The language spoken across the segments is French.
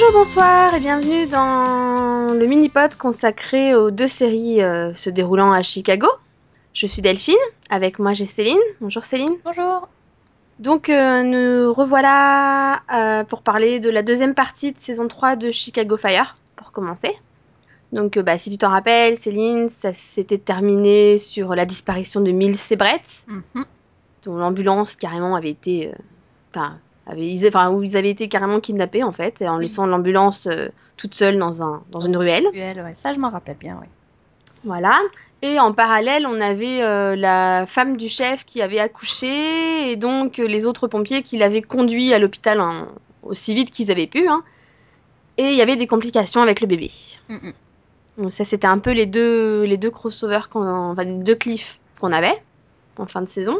Bonjour, bonsoir et bienvenue dans le mini-pod consacré aux deux séries euh, se déroulant à Chicago. Je suis Delphine, avec moi j'ai Céline. Bonjour Céline. Bonjour. Donc euh, nous revoilà euh, pour parler de la deuxième partie de saison 3 de Chicago Fire, pour commencer. Donc bah, si tu t'en rappelles, Céline, ça s'était terminé sur la disparition de Mills et Brett, Mhm. dont l'ambulance carrément avait été... Enfin, ils, enfin, où ils avaient été carrément kidnappés en fait, en Oui. laissant l'ambulance euh, toute seule dans, un, dans une ruelle. Ruelle, ouais. Ça, je m'en rappelle bien, ouais. Voilà. Et en parallèle, on avait euh, la femme du chef qui avait accouché et donc euh, les autres pompiers qui l'avaient conduit à l'hôpital aussi vite qu'ils avaient pu. hein. Et il y avait des complications avec le bébé. Mhm. Donc ça, c'était un peu les deux, les deux crossovers, qu'on, enfin les deux cliffs qu'on avait en fin de saison.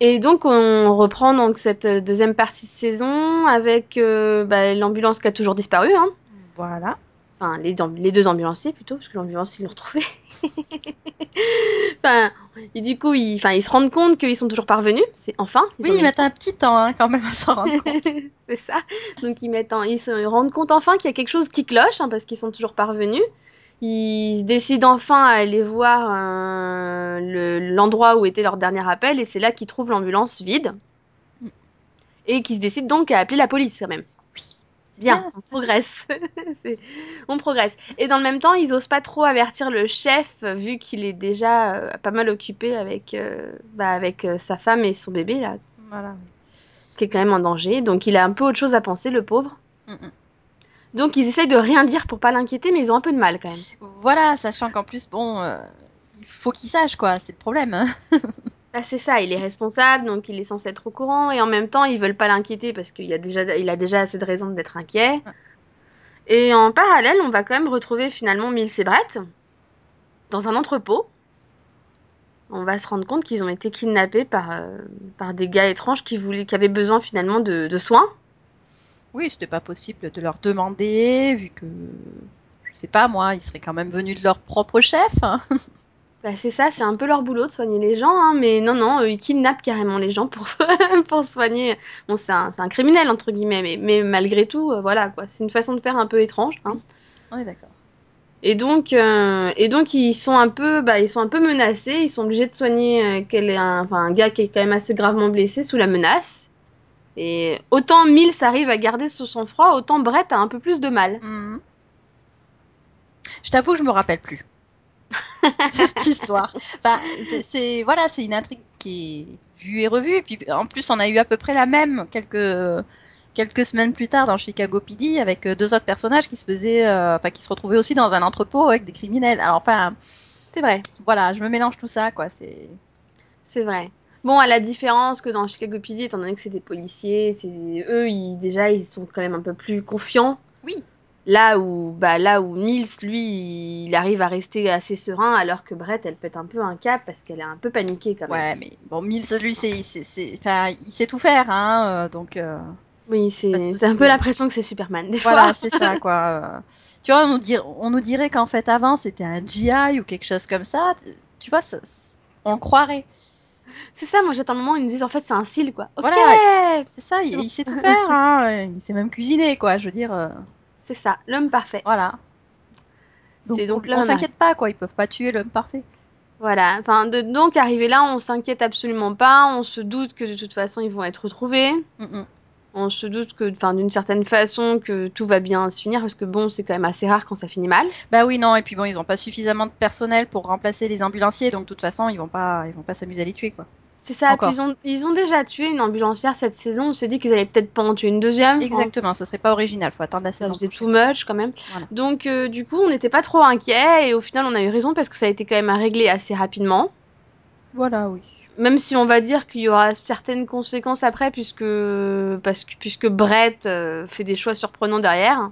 Et donc on reprend donc cette deuxième partie de saison avec euh, bah, l'ambulance qui a toujours disparu. Hein. Voilà. Enfin, les, deux ambulanciers plutôt, parce que l'ambulance, ils l'ont retrouvé. enfin, et du coup, ils, enfin, ils se rendent compte qu'ils sont toujours parvenus. C'est enfin. ils Oui, ils mettent un petit temps hein, quand même à s'en rendre compte. c'est ça. Donc ils mettent, en- ils se rendent compte enfin qu'il y a quelque chose qui cloche, hein, parce qu'ils sont toujours parvenus. Ils décident enfin à aller voir euh, le- l'endroit où était leur dernier appel, et c'est là qu'ils trouvent l'ambulance vide. Mm. Et qu'ils se décident donc à appeler la police quand même. Oui. Bien, Bien, on progresse. C'est- on progresse. Et dans le même temps, ils osent pas trop avertir le chef, vu qu'il est déjà euh, pas mal occupé avec, euh, bah, avec sa femme et son bébé, là, Voilà. qui est quand même en danger. Donc il a un peu autre chose à penser, le pauvre. Mhm. Donc ils essayent de rien dire pour pas l'inquiéter, mais ils ont un peu de mal quand même. Voilà, sachant qu'en plus, bon, euh, il faut qu'ils sachent, quoi. C'est le problème. hein. Bah, c'est ça, il est responsable, donc il est censé être au courant, et en même temps, ils veulent pas l'inquiéter parce qu'il a déjà, il a déjà assez de raisons d'être inquiet. Et en parallèle, on va quand même retrouver finalement Mills et Brett dans un entrepôt. On va se rendre compte qu'ils ont été kidnappés par, euh, par des gars étranges qui, voulaient, qui avaient besoin finalement de, de soins. Oui, c'était pas possible de leur demander, vu que, je sais pas, moi, ils seraient quand même venus de leur propre chef. hein. Bah, c'est ça, c'est un peu leur boulot de soigner les gens, hein, mais non, non, ils kidnappent carrément les gens pour, pour soigner. Bon, c'est un, c'est un criminel, entre guillemets, mais, mais malgré tout, euh, voilà, quoi. C'est une façon de faire un peu étrange. hein. On est d'accord. Et donc, euh, et donc ils sont un peu, bah, ils sont un peu menacés. Ils sont obligés de soigner euh, quel est un, un gars qui est quand même assez gravement blessé sous la menace. Et autant Mills arrive à garder son sang-froid, autant Brett a un peu plus de mal. Mhm. Je t'avoue que je me rappelle plus cette histoire. Enfin, c'est- voilà, c'est une intrigue qui est vue et revue. Et puis en plus, on a eu à peu près la même quelques quelques semaines plus tard dans Chicago PD avec euh, deux autres personnages qui se faisaient, euh, enfin qui se retrouvaient aussi dans un entrepôt avec des criminels. Alors enfin, C'est vrai, voilà, je me mélange tout ça quoi. C'est c'est vrai. Bon, à la différence que dans Chicago PD, étant donné que c'est des policiers, c'est eux, ils, déjà, ils sont quand même un peu plus confiants. oui, Là où, bah, là où Mills, lui, il arrive à rester assez serein, alors que Brett, elle pète un peu un cap parce qu'elle est un peu paniquée quand même. ouais, mais bon, Mills lui, c'est c'est c'est, enfin, il sait tout faire, hein, euh, donc. euh, Oui, c'est un peu l'impression que c'est Superman, des fois. Voilà, c'est ça, quoi. Tu vois, on nous, dir- on nous dirait qu'en fait, avant, c'était un GI ou quelque chose comme ça. Tu- vois, ça- on le croirait. C'est ça, moi j'attends le moment où ils nous disent en fait c'est un cil quoi. Ok, Voilà. C'est ça, il, il sait tout faire, hein. Il sait même cuisiner, quoi. Je veux dire, euh, c'est ça, l'homme parfait. voilà. Donc, on, s'inquiète pas, quoi. Ils peuvent pas tuer l'homme parfait. Voilà, enfin de- donc arrivé là, on s'inquiète absolument pas, on se doute que de toute façon ils vont être retrouvés, Mm, mm. On se doute que, enfin d'une certaine façon que tout va bien se finir parce que bon c'est quand même assez rare quand ça finit mal. Bah oui, non. Et puis bon, ils ont pas suffisamment de personnel pour remplacer les ambulanciers, donc de toute façon, ils vont pas, ils vont pas s'amuser à les tuer, quoi. C'est ça, puis ils ont, ils ont déjà tué une ambulancière cette saison, on s'est dit qu'ils allaient peut-être pas en tuer une deuxième. Exactement. Ce serait pas original. Faut attendre la Ça saison. faisait too much quand même. Voilà. Donc euh, du coup on n'était pas trop inquiets et au final on a eu raison parce que ça a été quand même à régler assez rapidement. Voilà, oui. Même si on va dire qu'il y aura certaines conséquences après, puisque, parce que, puisque Brett euh, fait des choix surprenants derrière.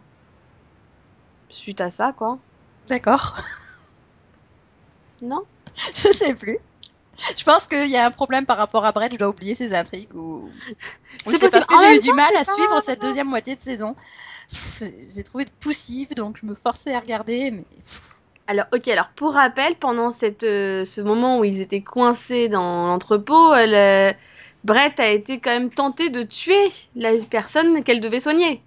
Suite à ça, quoi. D'accord. Non Je sais plus. Je pense qu'il y a un problème par rapport à Brett, je dois oublier ses intrigues ou. ou C'est parce que j'ai eu du mal à suivre cette deuxième moitié de saison. J'ai trouvé de poussif, donc je me forçais à regarder, mais. Alors, ok, alors pour rappel, pendant cette, euh, ce moment où ils étaient coincés dans l'entrepôt, euh, Brett a été quand même tenté de tuer la personne qu'elle devait soigner.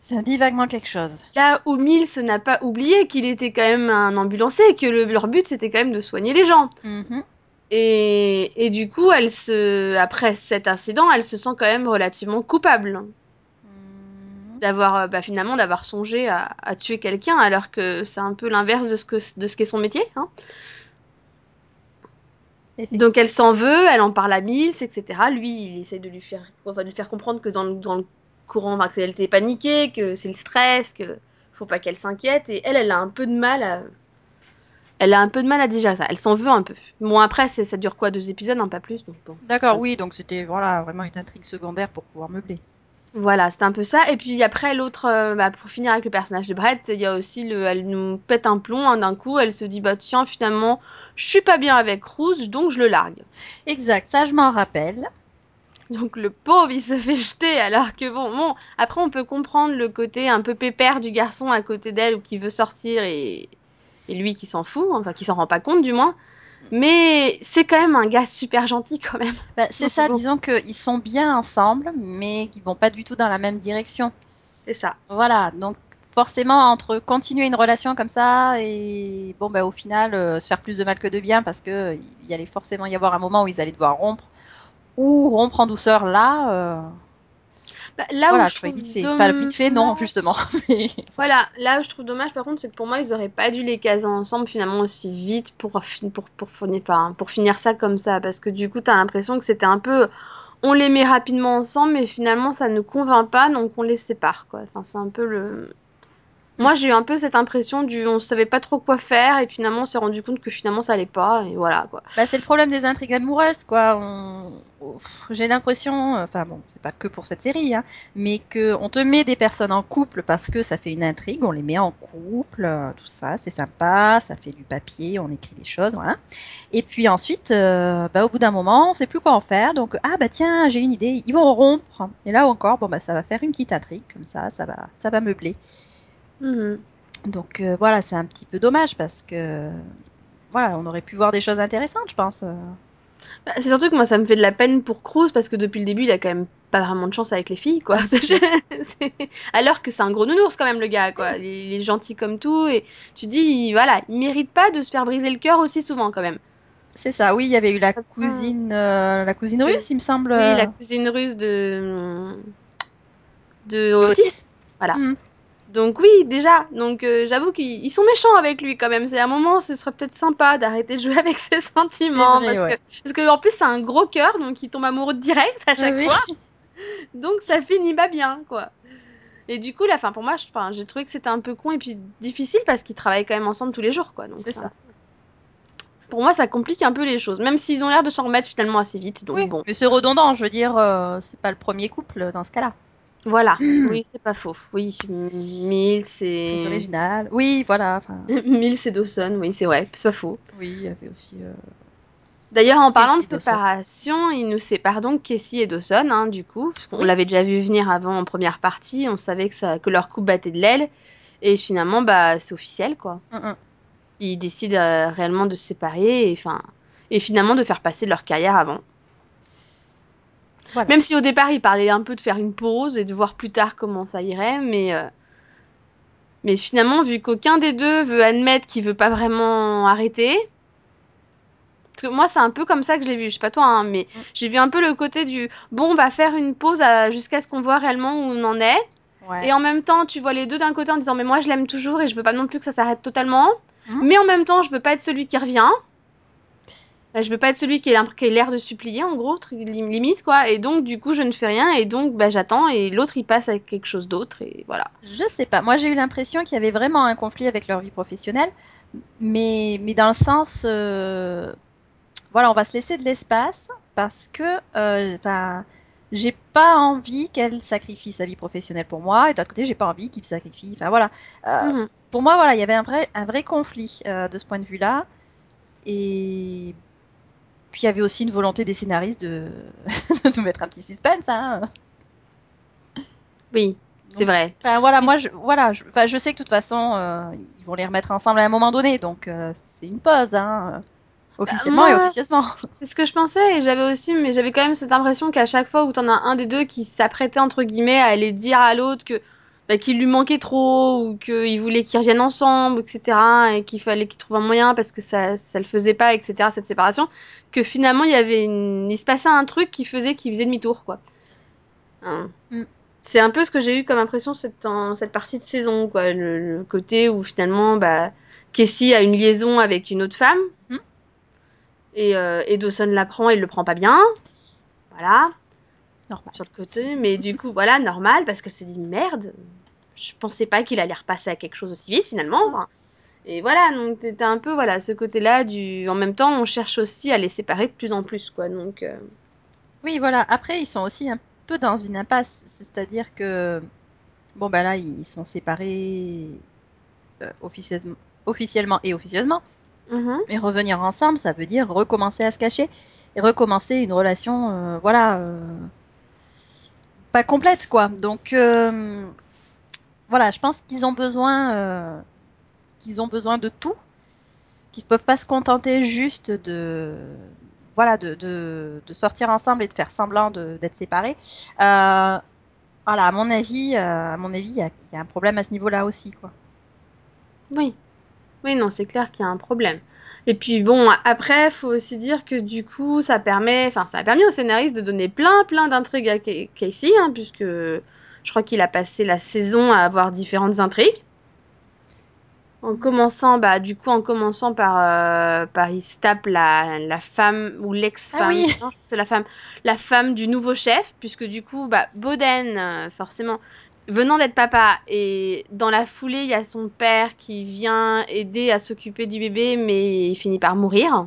Ça me dit vaguement quelque chose. Là où Mills n'a pas oublié qu'il était quand même un ambulancier et que le- leur but c'était quand même de soigner les gens. Mhm. Et, et du coup, elle se, après cet incident, elle se sent quand même relativement coupable. D'avoir, euh, bah, finalement, d'avoir songé à, à tuer quelqu'un, alors que c'est un peu l'inverse de ce que, de ce qu'est son métier. Hein. Donc elle s'en veut, elle en parle à Mills, etc. Lui, il essaie de lui faire, enfin, de lui faire comprendre que dans le, dans le courant, enfin, qu'elle était paniquée, que c'est le stress, que faut pas qu'elle s'inquiète. Et elle, elle a un peu de mal à, elle a un peu de mal à digérer ça. Elle s'en veut un peu. Bon après, ça dure quoi, deux épisodes, hein, pas plus. Donc bon. D'accord, oui, donc c'était voilà vraiment une intrigue secondaire pour pouvoir meubler. Voilà, c'est un peu ça. Et puis après, l'autre, euh, bah, pour finir avec le personnage de Brett, il y a aussi le, elle nous pète un plomb hein, d'un coup. Elle se dit bah tiens, finalement, je suis pas bien avec Rouge, donc je le largue. Exact, ça je m'en rappelle. Donc le pauvre, il se fait jeter alors que bon, bon, après on peut comprendre le côté un peu pépère du garçon à côté d'elle ou qui veut sortir et, et lui qui s'en fout, enfin qui s'en rend pas compte du moins. Mais c'est quand même un gars super gentil quand même. Bah, c'est ça, bon. disons qu'ils sont bien ensemble, mais qu'ils vont pas du tout dans la même direction. C'est ça. Voilà, donc forcément entre continuer une relation comme ça et bon bah au final euh, se faire plus de mal que de bien parce que il y allait forcément y avoir un moment où ils allaient devoir rompre ou rompre en douceur là. euh, Bah, là voilà, où je trouve vite fait. Enfin vite fait non justement. Voilà, là où je trouve dommage par contre, c'est que pour moi ils auraient pas dû les caser ensemble finalement aussi vite pour, pour, pour, finir, enfin, pour finir ça comme ça. Parce que du coup t'as l'impression que c'était un peu. On les met rapidement ensemble, mais finalement ça ne convainc pas, donc on les sépare quoi. Enfin, c'est un peu le. Moi j'ai eu un peu cette impression du on savait pas trop quoi faire et finalement on s'est rendu compte que finalement ça allait pas et voilà quoi. Bah, c'est le problème des intrigues amoureuses, quoi. On... J'ai l'impression, enfin bon, c'est pas que pour cette série, hein, mais que on te met des personnes en couple parce que ça fait une intrigue, on les met en couple, euh, tout ça, c'est sympa, ça fait du papier, on écrit des choses, voilà. Et puis ensuite, euh, bah, au bout d'un moment, on sait plus quoi en faire, donc ah bah tiens, j'ai une idée, ils vont rompre. Et là encore, bon bah ça va faire une petite intrigue comme ça, ça va, ça va meubler. Mhm. Donc euh, voilà, c'est un petit peu dommage parce que voilà, on aurait pu voir des choses intéressantes, je pense. euh. Bah, c'est surtout que moi ça me fait de la peine pour Cruz parce que depuis le début il a quand même pas vraiment de chance avec les filles quoi. Ah, c'est sûr. C'est- Alors que c'est un gros nounours quand même le gars quoi. Il est, il est gentil comme tout et tu dis il- voilà il mérite pas de se faire briser le cœur aussi souvent quand même. C'est ça, oui, il y avait eu la cousine, euh, la cousine russe, il me semble. Oui la cousine russe de de. Otis. Voilà. Mhm. Donc oui déjà donc euh, j'avoue qu'ils ils sont méchants avec lui quand même. C'est un moment ce serait peut-être sympa d'arrêter de jouer avec ses sentiments vrai, parce ouais. que parce que en plus c'est un gros cœur donc il tombe amoureux direct à chaque Oui. fois. Donc ça finit pas bien, quoi. Et du coup, la fin, pour moi, j'ai trouvé que c'était un peu con et puis difficile parce qu'ils travaillent quand même ensemble tous les jours, quoi. Donc C'est ça. un- Pour moi, ça complique un peu les choses, même s'ils ont l'air de s'en remettre finalement assez vite. Donc Oui, bon, mais c'est redondant, je veux dire, euh, c'est pas le premier couple dans ce cas-là. Voilà. oui, c'est pas faux. Oui, Mills C'est et original. Oui, voilà. Enfin, Mills et Dawson, oui, c'est vrai, c'est pas faux. oui, il y avait aussi. euh, D'ailleurs, en parlant de Casey et Dawson. séparation, ils nous séparent donc Casey et Dawson, hein, du coup. Oui. l'avait déjà vu venir avant en première partie, on savait que, ça, que leur couple battait de l'aile. Et finalement, bah, c'est officiel, quoi. hum, hum. ils décident euh, réellement de se séparer et, enfin, et finalement de faire passer leur carrière avant. Voilà. Même si au départ ils parlaient un peu de faire une pause et de voir plus tard comment ça irait, mais, euh, mais finalement, vu qu'aucun des deux veut admettre qu'il veut pas vraiment arrêter, parce que moi c'est un peu comme ça que je l'ai vu, je sais pas toi, hein, mais Mm. j'ai vu un peu le côté du bon, on va faire une pause à- jusqu'à ce qu'on voit réellement où on en est. Ouais. Et en même temps, tu vois les deux d'un côté en disant mais moi je l'aime toujours et je veux pas non plus que ça s'arrête totalement. Mhm. Mais en même temps, je veux pas être celui qui revient. Bah, je veux pas être celui qui a l'air de supplier en gros, limite quoi. Et donc du coup, je ne fais rien et donc bah, j'attends et l'autre il passe avec quelque chose d'autre et voilà. Je sais pas. Moi, j'ai eu l'impression qu'il y avait vraiment un conflit avec leur vie professionnelle, mais, mais dans le sens, euh, voilà, on va se laisser de l'espace parce que, euh, enfin, j'ai pas envie qu'elle sacrifie sa vie professionnelle pour moi, et d'un côté, j'ai pas envie qu'il sacrifie. Enfin voilà. Euh, Mhm. Pour moi, voilà, il y avait un vrai, un vrai conflit euh, de ce point de vue-là, et puis il y avait aussi une volonté des scénaristes de, de nous mettre un petit suspense, hein. Oui, c'est vrai. Enfin voilà, moi je voilà, je, je sais que de toute façon euh, ils vont les remettre ensemble à un moment donné, donc euh, c'est une pause, hein, euh, officiellement moi- et officieusement. C'est ce que je pensais et j'avais aussi, mais j'avais quand même cette impression qu'à chaque fois où t'en as un des deux qui s'apprêtait entre guillemets à aller dire à l'autre que bah, qu'il lui manquait trop ou qu'il voulait qu'ils reviennent ensemble, etc. Et qu'il fallait qu'il trouve un moyen parce que ça, ça le faisait pas, etc. Cette séparation, que finalement il y avait une... il se passait un truc qui faisait qu'il faisait demi-tour, quoi. Hein. Mm. C'est un peu ce que j'ai eu comme impression cette, en, cette partie de saison, quoi. Le, le côté où finalement, bah, Casey a une liaison avec une autre femme. Mhm. Et, euh, et Dawson l'apprend et il le prend pas bien. Voilà Normal. sur le côté, mais du coup, voilà, normal, parce qu'elle se dit merde, je pensais pas qu'il allait repasser à quelque chose aussi vite finalement. Enfin, et voilà, donc t'étais un peu, voilà, ce côté-là du. En même temps, on cherche aussi à les séparer de plus en plus, quoi. Donc, euh, Oui, voilà. Après, ils sont aussi un peu dans une impasse. C'est-à-dire que, bon, ben là, ils sont séparés euh, officieusement, officiellement et officieusement. mhm, Mais revenir ensemble, ça veut dire recommencer à se cacher et recommencer une relation, euh, voilà, pas complète, quoi. Donc, voilà, je pense qu'ils ont besoin, euh, qu'ils ont besoin de tout, qu'ils ne peuvent pas se contenter juste de, voilà, de, sortir ensemble et de faire semblant d'être séparés. Euh, voilà, à mon avis, euh, à mon avis, il y a, un problème à ce niveau-là aussi, quoi. oui. Oui, non, c'est clair qu'il y a un problème. Et puis bon, après, faut aussi dire que du coup, ça permet, enfin, ça a permis au scénariste de donner plein, plein d'intrigues à Ca- Casey, hein, puisque je crois qu'il a passé la saison à avoir différentes intrigues. En commençant, bah, du coup, en commençant par, euh, par il se tape la, la femme ou l'ex-femme, Ah oui. c'est la femme, la femme du nouveau chef, puisque du coup, bah, Boden, euh, forcément, venant d'être papa, et dans la foulée, il y a son père qui vient aider à s'occuper du bébé, mais il finit par mourir.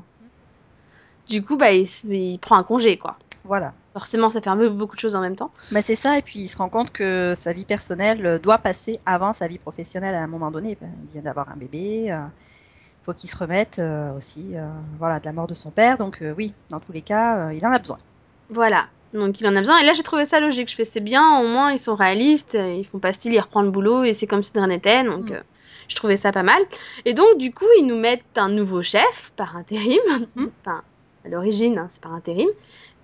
Du coup, bah, il, il prend un congé, quoi. Voilà. Forcément, ça fait un peu beaucoup de choses en même temps. Bah, c'est ça, et puis il se rend compte que sa vie personnelle euh, doit passer avant sa vie professionnelle à un moment donné. Ben, il vient d'avoir un bébé, il faut qu'il se remette euh, aussi euh, voilà, de la mort de son père. Donc euh, oui, dans tous les cas, euh, il en a besoin. Voilà. Donc il en a besoin. Et là, j'ai trouvé ça logique. Je fais, c'est bien, au moins, ils sont réalistes, euh, ils font pas style, ils reprennent le boulot, et c'est comme si de rien n'était. Donc Mm. euh, je trouvais ça pas mal. Et donc, du coup, ils nous mettent un nouveau chef, par intérim. Mhm. enfin, à l'origine, hein, c'est par intérim.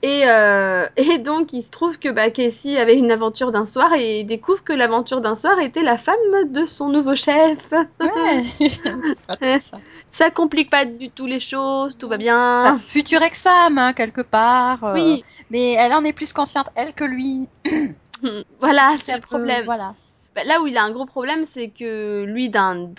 Et, euh, et donc, il se trouve que bah, Casey avait une aventure d'un soir et il découvre que l'aventure d'un soir était la femme de son nouveau chef. Ouais, ça. Ça complique pas du tout les choses, tout va Enfin, bien. future ex-femme, hein, quelque part. euh, Oui, Mais elle en est plus consciente, elle, que lui. voilà, c'est le peu- problème. Voilà. Bah, là où il a un gros problème, c'est que lui,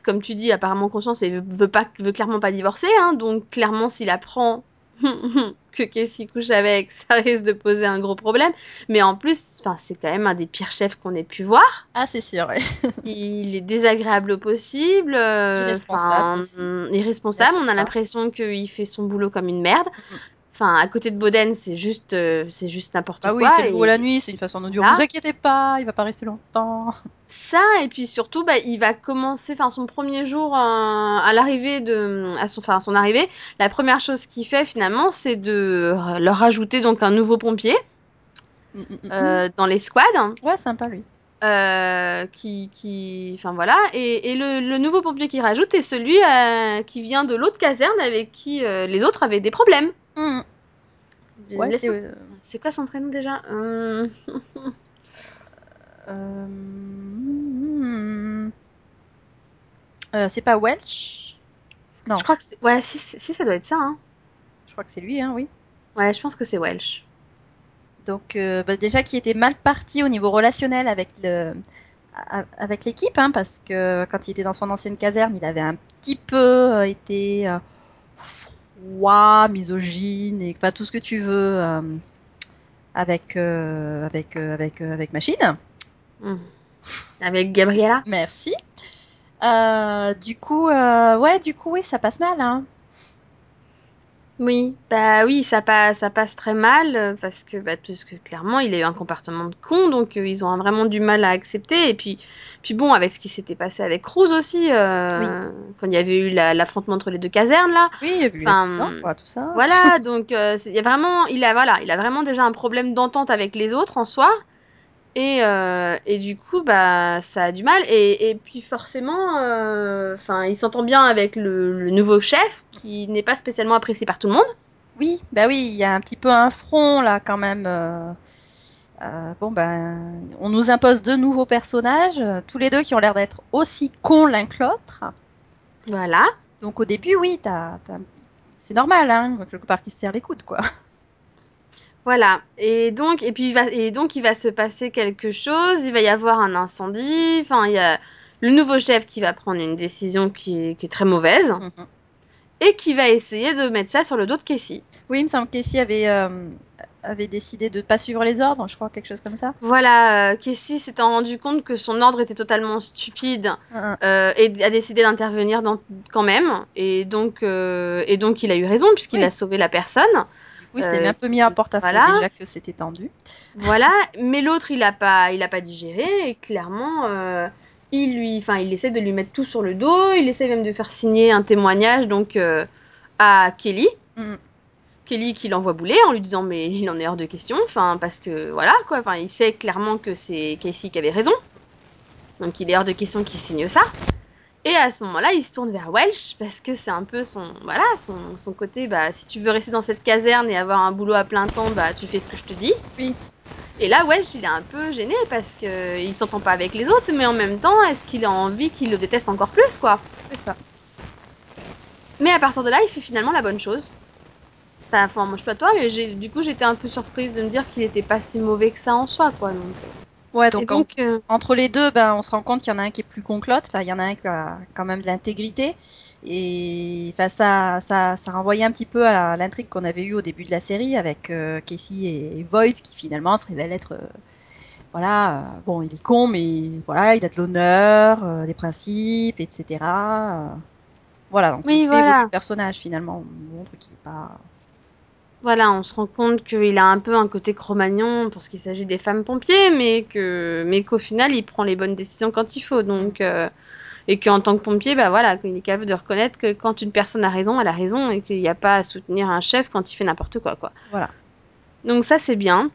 comme tu dis, apparemment conscience veut, veut pas, veut clairement pas divorcer, hein, donc clairement s'il apprend que Casey couche avec, ça risque de poser un gros problème. Mais en plus, c'est quand même un des pires chefs qu'on ait pu voir. Ah, c'est sûr, ouais. Il est désagréable au possible, euh, Irresponsable aussi. hum, irresponsable. On a l'impression qu'il fait son boulot comme une merde. Mhm. Enfin, à côté de Boden, c'est juste, euh, c'est juste n'importe Bah oui, quoi. c'est le jour ou et- la nuit, c'est une façon de dire, Voilà. vous inquiétez pas, il va pas rester longtemps. Ça, et puis surtout, bah, il va commencer, enfin, son premier jour euh, à l'arrivée de, à son, enfin, à son arrivée, la première chose qu'il fait finalement, c'est de leur rajouter donc un nouveau pompier Mm, mm, mm. euh, dans les squads, Ouais, sympa lui. euh, qui, qui, enfin voilà, et, et le, le nouveau pompier qu'il rajoute est celui euh, qui vient de l'autre caserne avec qui euh, les autres avaient des problèmes. Mm. Ouais, Laisse- c'est. euh, c'est quoi son prénom déjà? Euh, euh, c'est pas Welch Non, Je crois que c'est, ouais, si, ça doit être ça. Hein. je crois que c'est lui, hein, oui. Ouais, je pense que c'est Welsh. Donc bah, déjà qui était mal parti au niveau relationnel avec le a- avec l'équipe, hein, parce que quand il était dans son ancienne caserne, il avait un petit peu été euh, froid, misogyne et enfin tout ce que tu veux euh, avec euh, avec euh, avec avec machine. Hmm. Avec Gabriella. Merci. Du coup, ouais, du coup, oui, ça passe mal, hein. Oui, bah oui, ça passe, ça passe très mal parce que, bah, parce que clairement, il a eu un comportement de con, donc ils ont vraiment du mal à accepter. Et puis, puis bon, avec ce qui s'était passé avec Cruz aussi, euh, Oui. quand il y avait eu la- l'affrontement entre les deux casernes là. Oui, il y a vu Enfin, l'accident, quoi, tout ça. Voilà, donc euh, il y a vraiment, il a voilà, il a vraiment déjà un problème d'entente avec les autres en soi. Et, euh, et du coup, bah, ça a du mal. Et, et puis forcément, enfin, il s'entend bien avec le, le nouveau chef, qui n'est pas spécialement apprécié par tout le monde. Oui, bah oui, il y a un petit peu un front là quand même. euh, Euh, bon ben, on nous impose deux nouveaux personnages, euh, tous les deux qui ont l'air d'être aussi cons l'un que l'autre. Voilà. Donc au début, oui, t'as, t'as- c'est normal, hein, quelque part qu'ils se serrent les coudes, quoi. Voilà. Et donc, et puis il va, et donc il va se passer quelque chose. Il va y avoir un incendie. Enfin, il y a le nouveau chef qui va prendre une décision qui est, qui est très mauvaise Mhm. et qui va essayer de mettre ça sur le dos de Casey. Oui, il me semble que Casey avait, euh, avait décidé de pas suivre les ordres, je crois, quelque chose comme ça. Voilà, euh, Casey s'étant rendu compte que son ordre était totalement stupide Mhm. euh, et a décidé d'intervenir quand même. Et donc, euh, et donc il a eu raison puisqu'il Oui. a sauvé la personne. Il s'était Euh, un peu mis à porte-à-faux voilà. déjà que c'était tendu. Voilà, mais l'autre il a pas, il a pas digéré et clairement il lui, enfin il essaie de lui mettre tout sur le dos. Il essaie même de faire signer un témoignage donc à Kelly. Mhm. Kelly qui l'envoie bouler en lui disant mais il en est hors de question, enfin parce que voilà quoi, enfin il sait clairement que c'est Casey qui avait raison, donc il est hors de question qu'il signe ça. Et à ce moment-là, il se tourne vers Welsh parce que c'est un peu son voilà son, son côté bah si tu veux rester dans cette caserne et avoir un boulot à plein temps bah tu fais ce que je te dis. Oui. Et là Welsh il est un peu gêné parce que il s'entend pas avec les autres mais en même temps est-ce qu'il a envie qu'il le déteste encore plus quoi? C'est ça. Mais à partir de là, il fait finalement la bonne chose. Ça, enfin, moi je sais pas toi, mais j'ai, du coup j'étais un peu surprise de me dire qu'il était pas si mauvais que ça en soi, quoi. Donc, Ouais, donc, en- euh, entre les deux, ben, on se rend compte qu'il y en a un qui est plus con que l'autre. Enfin, il y en a un qui a quand même de l'intégrité. Et enfin, ça, ça, ça renvoyait un petit peu à l'intrigue qu'on avait eue au début de la série avec euh, Casey et, et Voight, qui finalement se révèle être, euh, voilà, bon, il est con, mais voilà, il a de l'honneur, des principes, etc. Voilà, donc Oui, on fait voilà. évoluer le personnage finalement. On montre qu'il est pas. Voilà, on se rend compte qu'il a un peu un côté cro-magnon pour ce qu'il s'agit des femmes pompiers, mais que, mais qu'au final il prend les bonnes décisions quand il faut. Donc, euh, et qu'en tant que pompier, bah voilà, qu'il est capable de reconnaître que quand une personne a raison, elle a raison, et qu'il n'y a pas à soutenir un chef quand il fait n'importe quoi, quoi. Voilà. Donc ça c'est bien.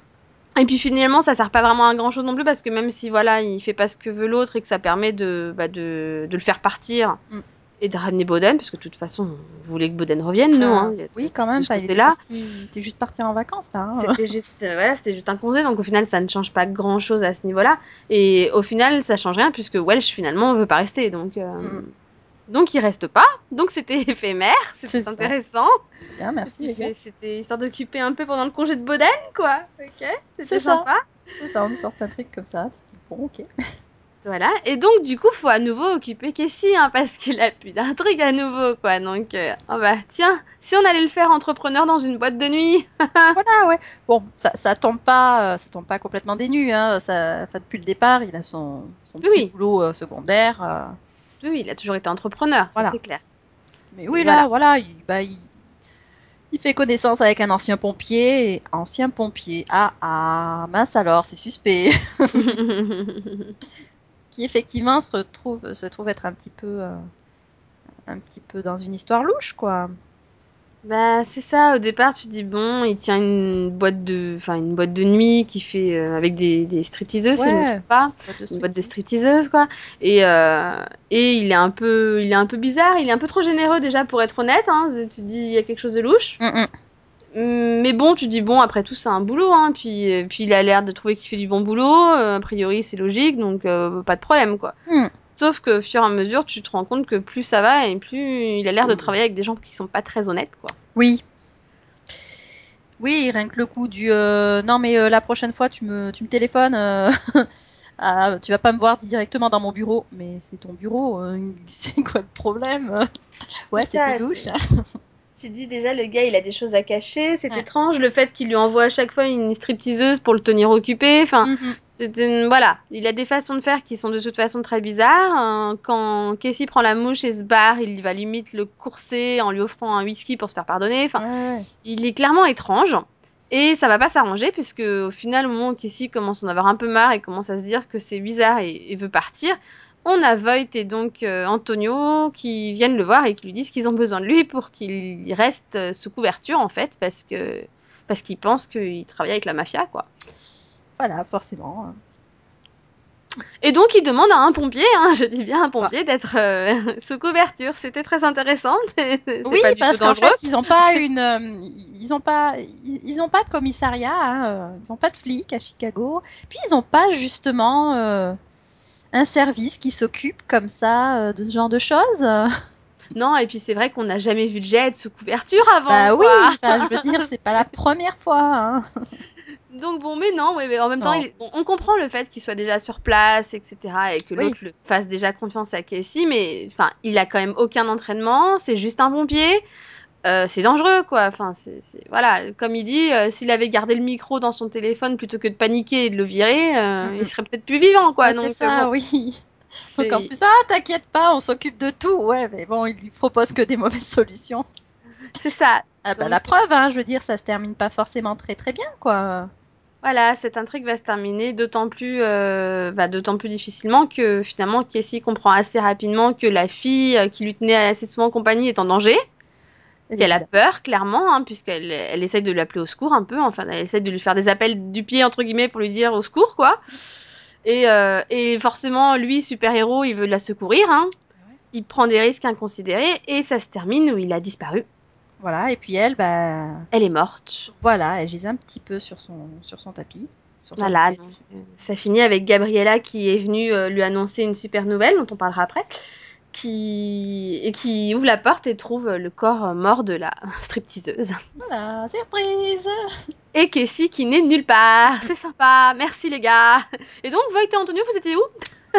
Et puis finalement ça sert pas vraiment à grand chose non plus parce que même si voilà il fait pas ce que veut l'autre et que ça permet de, bah, de, de le faire partir Mm. Et de ramener Boden parce que de toute façon on voulait que Boden revienne nous Euh, hein. Oui, quand même. enfin, il était côté-là. parti, il était juste parti en vacances, là. hein. C'était juste euh, voilà c'était juste un congé donc au final ça ne change pas grand chose à ce niveau-là et au final ça change rien puisque Welsh finalement veut pas rester donc euh, Mm. donc il reste pas donc c'était éphémère c'était intéressant Bien, merci les gars. c'était histoire d'occuper un peu pendant le congé de Boden quoi ok C'est c'était sympa C'est ça, on nous sort un truc comme ça. Tu te dis, bon, ok. Voilà, et donc du coup, faut à nouveau occuper Casey, hein, parce qu'il a plus d'intrigue à nouveau, quoi. Donc, euh, oh bah tiens, si on allait le faire entrepreneur dans une boîte de nuit. voilà, ouais. Bon, ça, ça tombe pas, euh, ça tombe pas complètement nues, hein. Ça, depuis le départ, il a son, son petit Oui. boulot euh, secondaire. euh. Oui, il a toujours été entrepreneur, Voilà. c'est clair. Mais oui, Voilà. là, voilà, il, bah, il, il fait connaissance avec un ancien pompier. et- Ancien pompier. Ah, ah, mince alors, c'est suspect. qui effectivement se retrouve, se trouve être un petit peu, euh, un petit peu dans une histoire louche, quoi. bah c'est ça. Au départ, tu dis bon, il tient une boîte de, enfin une boîte de nuit qui fait euh, avec des, des stripteaseuses, si je me Ouais. trompe pas. une boîte de stripteaseuse quoi et euh, et il est un peu il est un peu bizarre il est un peu trop généreux déjà pour être honnête hein. tu dis il y a quelque chose de louche Mm, mm. Hum, mais bon tu te dis bon après tout c'est un boulot hein puis euh, puis il a l'air de trouver qu'il fait du bon boulot euh, a priori c'est logique donc euh, pas de problème quoi Mm. sauf que au fur et à mesure tu te rends compte que plus ça va et plus il a l'air de travailler avec des gens qui sont pas très honnêtes quoi Oui. Oui, rien que le coup du euh, non mais euh, la prochaine fois tu me tu me téléphones euh, ah, tu vas pas me voir directement dans mon bureau mais c'est ton bureau euh, c'est quoi le problème? Ouais, c'était louche. Tu dis déjà le gars il a des choses à cacher c'est Ouais. étrange le fait qu'il lui envoie à chaque fois une stripteaseuse pour le tenir occupé enfin Mhm. C'est une- voilà, il a des façons de faire qui sont de toute façon très bizarres. Euh, quand Casey prend la mouche et se barre, il va limite le courser en lui offrant un whisky pour se faire pardonner. Enfin, ouais. il est clairement étrange. Et ça va pas s'arranger puisque au final, au moment où Casey commence à en avoir un peu marre et commence à se dire que c'est bizarre et, et veut partir, on a Voight et donc euh, Antonio qui viennent le voir et qui lui disent qu'ils ont besoin de lui pour qu'il reste euh, sous couverture en fait parce que parce qu'ils pensent qu'il travaille avec la mafia quoi. Voilà, forcément. Et donc, il demande à un pompier, hein, je dis bien un pompier, d'être euh, sous couverture. C'était très intéressant. Oui, pas parce qu'en fait, ils n'ont pas une, euh, ils ont pas, ils ils ont pas de commissariat, hein, ils n'ont pas de flics à Chicago. Puis ils n'ont pas justement un service qui s'occupe comme ça euh, de ce genre de choses. Non, et puis c'est vrai qu'on n'a jamais vu de jet sous couverture avant. Bah oui, enfin, je veux dire, c'est pas la première fois. Hein. Donc bon, mais non, mais en même temps, il- on, on comprend le fait qu'il soit déjà sur place, etc., et que l'autre fasse déjà confiance à Casey, mais enfin, il a quand même aucun entraînement, c'est juste un pompier, euh, c'est dangereux, quoi. Enfin, c'est, voilà, comme il dit, euh, s'il avait gardé le micro dans son téléphone plutôt que de paniquer et de le virer, euh, Mm, il serait peut-être plus vivant, quoi. C'est ça, bon, oui. Donc en plus, ah, t'inquiète pas, on s'occupe de tout. Ouais, mais bon, il lui propose que des mauvaises solutions. c'est ça. Ah bah Donc- la preuve, hein, je veux dire, ça se termine pas forcément très très bien, quoi. Voilà, cette intrigue va se terminer d'autant plus, euh, bah, d'autant plus difficilement que finalement Casey comprend assez rapidement que la fille qui lui tenait assez souvent compagnie est en danger. Qu'elle a Évidemment. peur, clairement, hein, puisqu'elle elle essaie de l'appeler au secours un peu, enfin, elle essaie de lui faire des appels du pied, entre guillemets, pour lui dire au secours, quoi. Et, euh, et forcément, lui, super-héros, il veut la secourir, hein. Ouais. Il prend des risques inconsidérés, et ça se termine où il a disparu. Voilà, et puis elle, bah, Elle est morte. voilà, elle gise un petit peu sur son, sur son tapis. Sur Voilà, donc, euh, ça finit avec Gabriella qui est venue euh, lui annoncer une super nouvelle, dont on parlera après, qui... et qui ouvre la porte et trouve le corps mort de la stripteaseuse. Voilà, surprise Et Casey qui n'est nulle part. C'est sympa. Merci les gars. Et donc, Voight et Antonio, vous étiez où?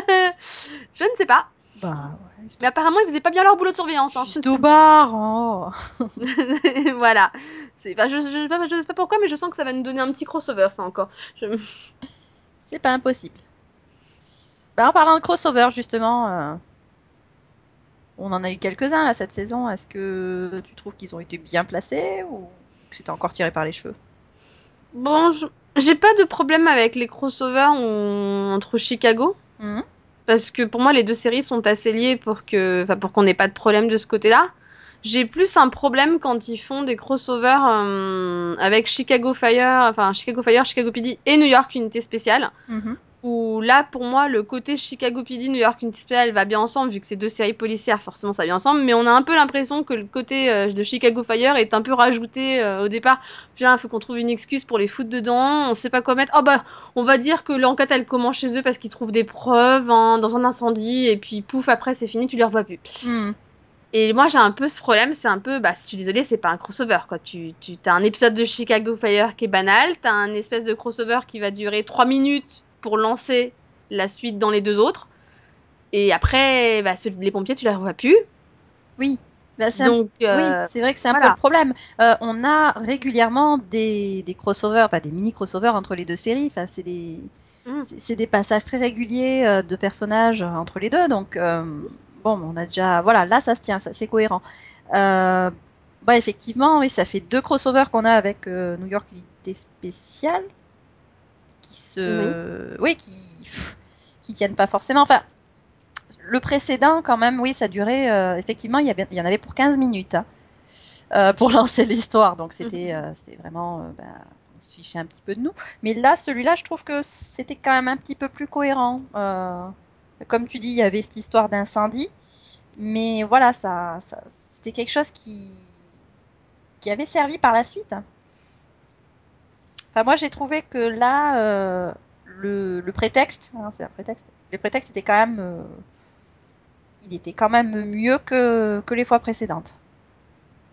Je ne sais pas. Bah ouais, Mais apparemment, ils faisaient pas bien leur boulot de surveillance. hein. juste au bar. oh. voilà. C'est, bah, je, je, je sais pas- je sais pas pourquoi, mais je sens que ça va nous donner un petit crossover, ça encore. C'est pas impossible. Bah, en parlant de crossover, justement, euh, on en a eu quelques-uns là cette saison. Est-ce que tu trouves qu'ils ont été bien placés ou que c'était encore tiré par les cheveux? Bon, j'ai pas de problème avec les crossovers en- entre Chicago. Mhm. Parce que pour moi, les deux séries sont assez liées pour que, enfin, pour qu'on n'ait pas de problème de ce côté-là. J'ai plus un problème quand ils font des crossovers euh, avec Chicago Fire, enfin Chicago Fire, Chicago PD et New York Unité Spéciale. Mhm. Où là, pour moi, le côté Chicago PD, New York Spéciale va bien ensemble, vu que c'est deux séries policières, forcément ça va bien ensemble. Mais on a un peu l'impression que le côté euh, de Chicago Fire est un peu rajouté euh, au départ. Putain, faut qu'on trouve une excuse pour les foutre dedans. On sait pas quoi mettre. Oh bah, on va dire que l'enquête elle commence chez eux parce qu'ils trouvent des preuves hein, dans un incendie et puis pouf après c'est fini tu les revois plus. Mhm. Et moi j'ai un peu ce problème, c'est un peu bah je suis désolée c'est pas un crossover quoi. Tu tu as un épisode de Chicago Fire qui est banal, t'as un espèce de crossover qui va durer 3 minutes pour lancer la suite dans les deux autres. Et après bah ceux- les pompiers tu les revois plus. Oui. Bah, c'est euh, oui, c'est vrai que c'est un voilà. peu le problème. Euh, on a régulièrement des, des crossovers, enfin des mini crossovers entre les deux séries. Enfin, c'est des, Mm. des passages très réguliers euh, de personnages entre les deux. Donc, bon, on a déjà, voilà, là ça se tient, c'est cohérent. Bah effectivement, oui, ça fait deux crossovers qu'on a avec New York Unité Spéciale qui se, oui, qui, pff, qui tiennent pas forcément. Enfin, le précédent, quand même, oui, ça durait. euh, effectivement, il y, avait, il y en avait pour 15 minutes hein, euh, pour lancer l'histoire. Donc, c'était euh, c'était vraiment. ben, on se fichait un petit peu de nous. Mais là, celui-là, je trouve que c'était quand même un petit peu plus cohérent. Comme tu dis, il y avait cette histoire d'incendie. Mais voilà, ça, ça, c'était quelque chose qui, qui avait servi par la suite. Enfin, moi, j'ai trouvé que là, euh, le, le prétexte, hein, c'est un prétexte, le prétexte était quand même, euh, il était quand même mieux que, que les fois précédentes.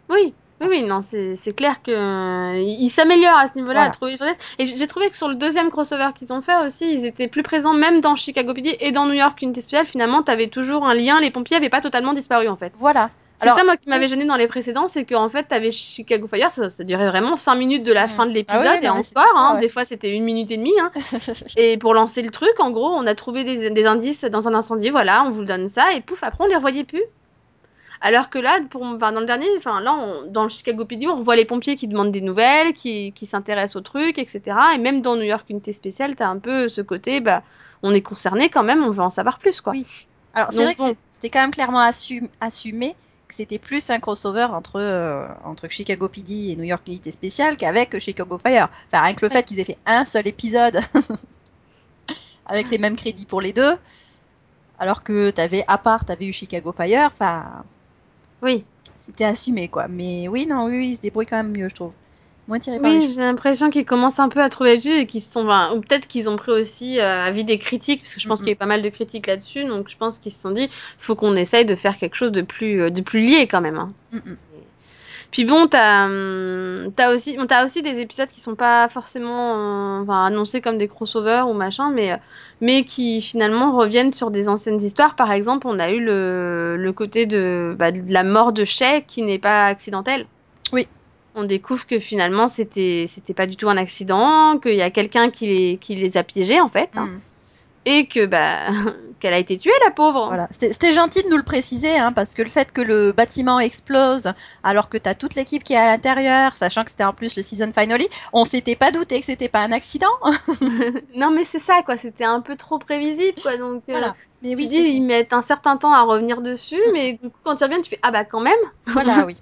Oui, oui, oui, non, c'est clair que euh, il il s'améliore à ce niveau-là Voilà. à trouver. Et j'ai trouvé que sur le deuxième crossover qu'ils ont fait aussi, ils étaient plus présents même dans Chicago PD et dans New York Unité Spéciale. Finalement, t'avais toujours un lien. Les pompiers avaient pas totalement disparu en fait. Voilà. C'est ça moi qui m'avait gêné dans les précédents, c'est qu'en fait t'avais Chicago Fire, ça, ça durait vraiment 5 minutes de la Mm. fin de l'épisode Ah oui, et non, encore, ça, hein, ouais. des fois c'était une minute et demie. Hein. Et pour lancer le truc, en gros, on a trouvé des, des indices dans un incendie, voilà, on vous donne ça, et pouf, après on les revoyait plus. Alors que là, pour, enfin, dans le dernier, enfin là, on- dans le Chicago PD, on revoit les pompiers qui demandent des nouvelles, qui, qui s'intéressent au truc, etc. Et même dans New York Unité Spéciale, t'as un peu ce côté, bah, on est concerné quand même, on veut en savoir plus, quoi. Oui. Alors, c'est vrai que bon. c'était quand même clairement assum- assumé c'était plus un crossover entre, euh, entre Chicago PD et New York Unité Spéciale qu'avec Chicago Fire. Enfin, rien que le fait qu'ils aient fait un seul épisode avec les mêmes crédits pour les deux. Alors que t'avais, à part, t'avais eu Chicago Fire, enfin, Oui. c'était assumé, quoi. Mais oui, non, oui, ils se débrouillent quand même mieux, je trouve. Moins tiré par Oui, j'ai l'impression qu'ils commencent un peu à trouver le et qu'ils se sont, enfin, ou peut-être qu'ils ont pris aussi euh, avis des critiques, parce que je pense qu'il y a eu pas mal de critiques là-dessus, donc je pense qu'ils se sont dit, faut qu'on essaye de faire quelque chose de plus, euh, de plus lié quand même. hein. Mm. Puis bon, t'as, hum, t'as aussi, bon, aussi des épisodes qui sont pas forcément, euh, enfin, annoncés comme des crossovers ou machin, mais, euh, mais qui finalement reviennent sur des anciennes histoires. Par exemple, on a eu le, le côté de, bah, de la mort de Shay qui n'est pas accidentelle. Oui. On découvre que finalement c'était, c'était pas du tout un accident, qu'il y a quelqu'un qui les, qui les a piégés en fait, hein, Mm. et que bah, qu'elle a été tuée la pauvre. Voilà. C'était gentil de nous le préciser, hein, parce que le fait que le bâtiment explose alors que t'as toute l'équipe qui est à l'intérieur, sachant que c'était en plus le season finale, on s'était pas douté que c'était pas un accident. non mais c'est ça quoi, c'était un peu trop prévisible quoi, donc. euh, voilà. Mais Tu dis, ils mettent un certain temps à revenir dessus, mais du coup, quand ils reviennent, tu fais Ah bah quand même, voilà, oui.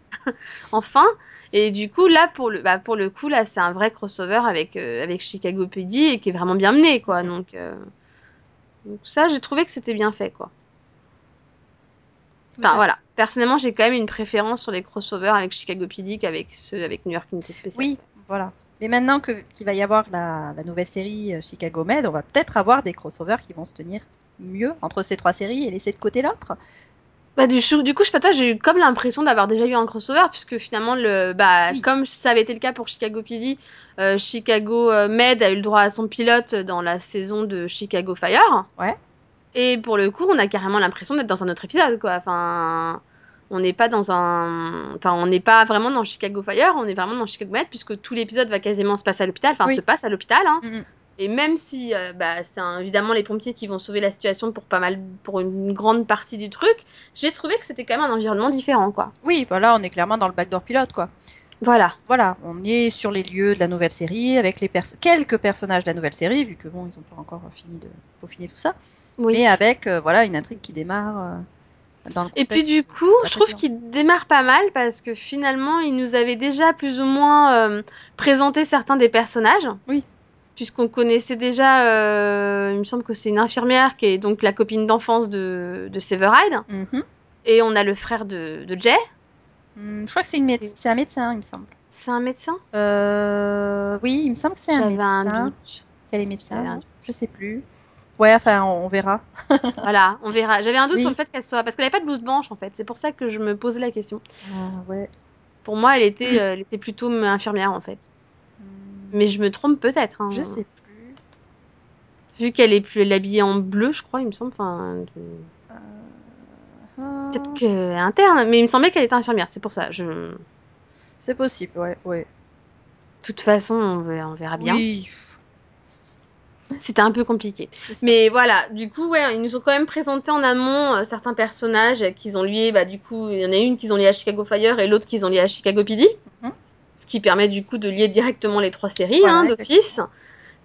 enfin. Et du coup, là, pour le, bah, pour le coup, là, c'est un vrai crossover avec, euh, avec Chicago PD et qui est vraiment bien mené, quoi. Donc, euh, donc ça, j'ai trouvé que c'était bien fait, quoi. Enfin, voilà. Personnellement, j'ai quand même une préférence sur les crossovers avec Chicago PD qu'avec ceux avec New York Unité Spéciale. Oui, voilà. Mais maintenant que qu'il va y avoir la, la nouvelle série euh, Chicago Med, on va peut-être avoir des crossovers qui vont se tenir mieux entre ces trois séries et laisser de côté l'autre. Bah, du, du coup, je sais pas toi, j'ai eu comme l'impression d'avoir déjà eu un crossover, puisque finalement, le, bah, Oui. comme ça avait été le cas pour Chicago PD, euh, Chicago euh, Med a eu le droit à son pilote dans la saison de Chicago Fire. Ouais. Et pour le coup, on a carrément l'impression d'être dans un autre épisode, quoi. Enfin, on n'est pas dans un, enfin, on n'est pas vraiment dans Chicago Fire, on est vraiment dans Chicago Med, puisque tout l'épisode va quasiment se passer à l'hôpital, enfin, Oui. se passe à l'hôpital, hein. Mhm. Et même si euh, bah, c'est évidemment les pompiers qui vont sauver la situation pour pas mal, pour une grande partie du truc, j'ai trouvé que c'était quand même un environnement différent, quoi. Oui, voilà, on est clairement dans le backdoor pilote, quoi. Voilà. Voilà, on est sur les lieux de la nouvelle série avec les pers- quelques personnages de la nouvelle série, vu que bon, ils ont pas encore fini de peaufiner tout ça, Oui. mais avec euh, voilà une intrigue qui démarre euh, dans le Et puis du coup, je trouve qu'il démarre pas mal parce que finalement, il nous avait déjà plus ou moins euh, présenté certains des personnages. Oui. Puisqu'on connaissait déjà, euh, il me semble que c'est une infirmière qui est donc la copine d'enfance de, de Severide. Mhm. Et on a le frère de, de Jay. Hum, je crois que c'est méde- un médecin, il me semble. C'est un médecin? Euh, oui, il me semble que c'est un médecin. Quel est médecin? Un Je sais plus. Ouais, enfin, on, on verra. Voilà, on verra. J'avais un doute Oui. sur le fait qu'elle soit. Parce qu'elle avait pas de blouse blanche en fait. C'est pour ça que je me posais la question. Ah ouais. Pour moi, elle était, euh, elle était plutôt infirmière en fait. Mais je me trompe peut-être. hein. Je sais plus. Vu qu'elle est plus elle est habillée en bleu, je crois, il me semble. Enfin, de- Ah, peut-être est interne, mais il me semblait qu'elle était infirmière. C'est pour ça. Je... De C'est possible, ouais, ouais. toute façon, on verra, bien. Oui. C'était un peu compliqué. Mais voilà, du coup, ouais, ils nous ont quand même présenté en amont euh, certains personnages qu'ils ont liés. Bah, du coup, il y en a une qu'ils ont liée à Chicago Fire et l'autre qu'ils ont liée à Chicago PD. Mhm. Ce qui permet du coup de lier directement les trois séries Voilà, hein, d'office.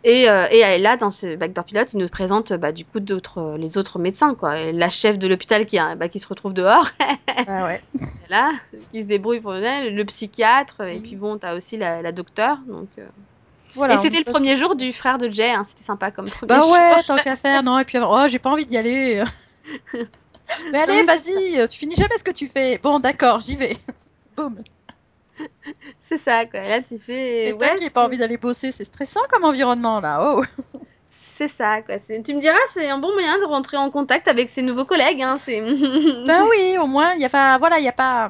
Et, euh, et là, dans ce backdoor pilote, ils nous présentent bah, du coup d'autres, euh, les autres médecins, quoi. Et la chef de l'hôpital qui, a- bah, qui se retrouve dehors, Ah ouais. là, qui se débrouille pour elle, le psychiatre, et puis bon, t'as aussi la, la docteure. Donc, euh. Voilà, et c'était le premier jour du frère de Jay, hein, c'était sympa comme premier Bah jour. ouais, tant qu'à faire, non, et puis oh, j'ai pas envie d'y aller. Mais allez, vas-y, tu finis jamais ce que tu fais. Bon, d'accord, j'y vais. Boum. C'est ça, quoi. Là, tu fais. Et toi ouais, qui n'as pas envie d'aller bosser, c'est stressant comme environnement là. Oh. C'est ça, quoi. C'est- Tu me diras, c'est un bon moyen de rentrer en contact avec ses nouveaux collègues. Hein. C'est. Ben oui, au moins, il y a pas, voilà, il y a pas,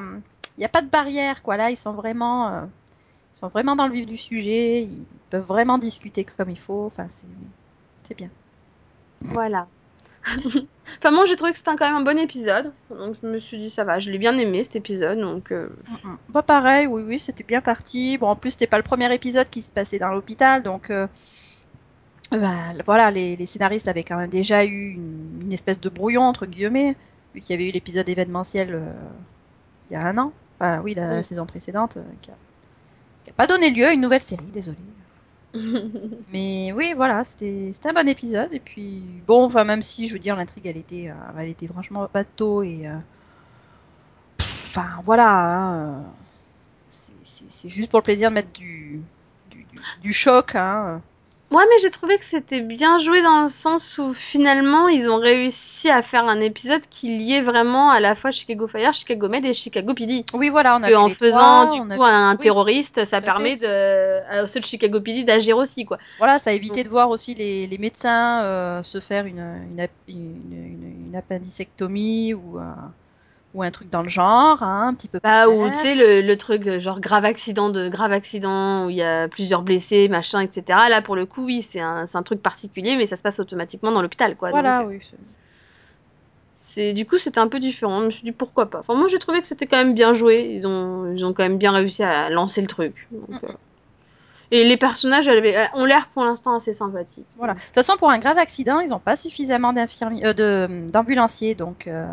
il y a pas de barrière quoi. Là, ils sont vraiment, euh, ils sont vraiment dans le vif du sujet. Ils peuvent vraiment discuter comme il faut. Enfin, c'est, c'est bien. Voilà. enfin, moi, j'ai trouvé que c'était quand même un bon épisode. Donc, je me suis dit, ça va, je l'ai bien aimé cet épisode. Donc, euh, Mm, mm. Bah pareil, oui, oui, c'était bien parti. Bon, en plus, c'était pas le premier épisode qui se passait dans l'hôpital, donc euh, bah, voilà, les, les scénaristes avaient quand même déjà eu une, une espèce de brouillon entre guillemets, vu qu'il y avait eu l'épisode événementiel euh, il y a un an. Enfin, oui, la, Oui. saison précédente, euh, qui, a, qui a pas donné lieu à une nouvelle série, désolé. Mais oui, voilà, c'était un bon épisode. Et puis, bon, enfin, même si, je veux dire, l'intrigue, elle était, euh, elle était franchement bateau et. euh, Enfin, voilà, hein, euh, c'est juste pour le plaisir de mettre du, du, du- du choc, hein. Ouais, mais j'ai trouvé que c'était bien joué dans le sens où finalement ils ont réussi à faire un épisode qui liait vraiment à la fois Chicago Fire, Chicago Med et Chicago PD. Oui, voilà, on a Que en faisant trois, du a coup un oui, terroriste, ça permet de, à ceux de Chicago PD d'agir aussi, quoi. Voilà, ça a évité de voir aussi les, les médecins euh, se faire une, une, ap- une, une- une appendicectomie ou un, ou un truc dans le genre, hein, un petit peu Bah, ou tu sais, le, le truc euh, genre grave accident de grave accident où il y a plusieurs blessés, machin, etc. Là, pour le coup, oui, c'est un, un truc particulier, mais ça se passe automatiquement dans l'hôpital, quoi. Voilà, Donc, oui. c'est- du coup, c'était un peu différent. Je me suis dit pourquoi pas? Enfin, moi, j'ai trouvé que c'était quand même bien joué. Ils ont, ils ont quand même bien réussi à lancer le truc. Donc, Mm, euh, Et les personnages elles avaient- ont l'air pour l'instant assez sympathiques. Voilà. De toute façon, pour un grave accident, ils n'ont pas suffisamment euh, d'ambulanciers, donc euh,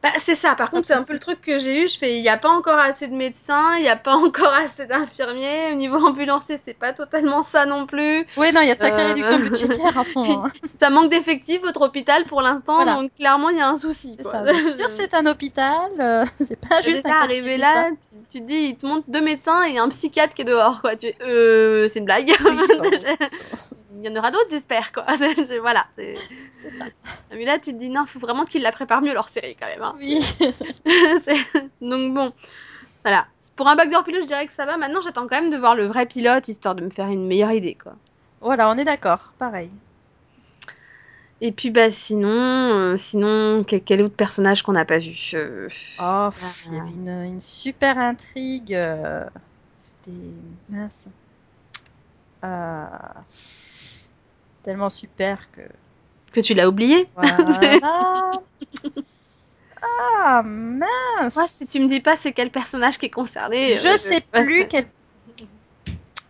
Bah, c'est ça, par contre, c'est un peu le truc que j'ai eu. Je fais, il n'y a pas encore assez de médecins, il n'y a pas encore assez d'infirmiers. Au niveau ambulancier, c'est pas totalement ça non plus. Oui, non, il y a de sacrées Euh, réductions budgétaires en ce moment. hein. Ça manque d'effectifs, votre hôpital, pour l'instant, Voilà. donc clairement, il y a un souci. C'est sûr c'est un hôpital euh, C'est pas juste un arrivé là, tu, tu te dis, il te montre deux médecins et un psychiatre qui est dehors, quoi. Tu euh, c'est une blague. Oui, il y en aura d'autres, j'espère, quoi. Voilà. c'est- c'est ça. Mais là, tu te dis, non, faut vraiment qu'ils la préparent mieux, leur série, quand même. hein. Oui. Donc bon, voilà. Pour un backdoor pilote, je dirais que ça va. Maintenant, j'attends quand même de voir le vrai pilote, histoire de me faire une meilleure idée, quoi. voilà, on est d'accord. Pareil. Et puis, bah, sinon, euh, sinon, quel, quel autre personnage qu'on n'a pas vu Euh, Oh, il y avait une, une super intrigue. euh, C'était mince. Euh, Tellement super que. Que tu l'as oublié Voilà. Ah, mince. Moi, si tu me dis pas c'est quel personnage qui est concerné. Je euh, sais plus quel.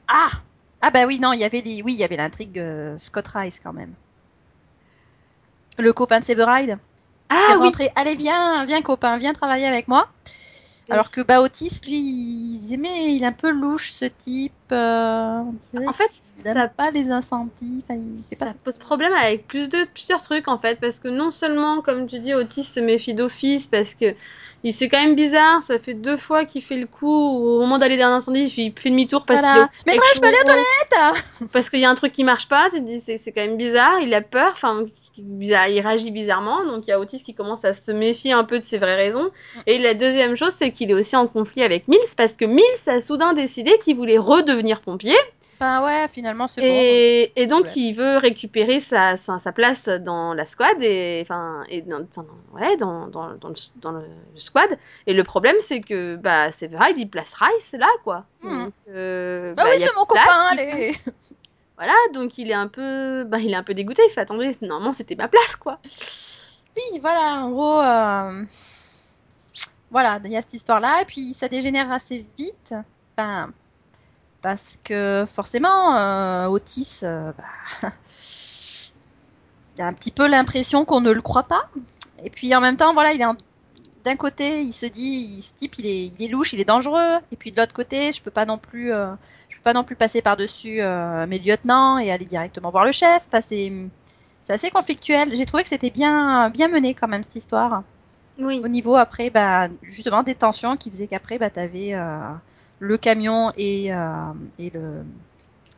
Ah Ah bah oui, non, il y avait des... Oui, il y avait l'intrigue euh, Scott Rice quand même. Le copain de Severide qui Ah est oui rentré. Allez, viens, viens copain, viens travailler avec moi. Alors que Baotis, lui, il aimait, il est un peu louche ce type. euh, En fait, aime ça- pas les incendies. Il fait pas Ça pose problème avec plus de plusieurs trucs en fait parce que non seulement comme tu dis Otis se méfie d'office parce que il c'est quand même bizarre ça fait deux fois qu'il fait le coup où, au moment d'aller dans l'incendie il fait- demi-tour parce Voilà. qu'il Mais moi, je peux aller aux toilettes. Parce qu'il y a un truc qui marche pas tu te dis c'est c'est quand même bizarre il a peur enfin bizarre, il réagit bizarrement donc il y a Otis qui commence à se méfier un peu de ses vraies raisons. Et la deuxième chose c'est qu'il est aussi en conflit avec Mills parce que Mills a soudain décidé qu'il voulait redevenir pompier Ben ouais, finalement, c'est bon. et, et donc Ouais. il veut récupérer sa, sa, sa place dans la squad et enfin et dans, dans- ouais, dans, dans, dans, le, dans le, squad. Et le problème c'est que bah Severide il place Rice là quoi. Hmm. Donc, euh, Bah bah, oui, c'est mon place, copain, allez Voilà donc il est un peu bah il est un peu dégoûté. Il fait attendez normalement c'était ma place quoi. Oui, voilà, en gros, euh, voilà, il y a cette histoire-là, et puis ça dégénère assez vite, enfin, parce que forcément, euh, Otis, euh, bah, il a un petit peu l'impression qu'on ne le croit pas, et puis en même temps, voilà, il est en- d'un côté, il se dit, ce type, il est, il est louche, il est dangereux, et puis de l'autre côté, je peux pas non plus, euh, je peux pas non plus passer par-dessus mes lieutenants et aller directement voir le chef. Enfin, c'est, c'est assez conflictuel. J'ai trouvé que c'était bien, bien mené quand même cette histoire. Oui. Au niveau après, bah, justement des tensions qui faisaient qu'après, bah, t'avais le camion et, euh, et le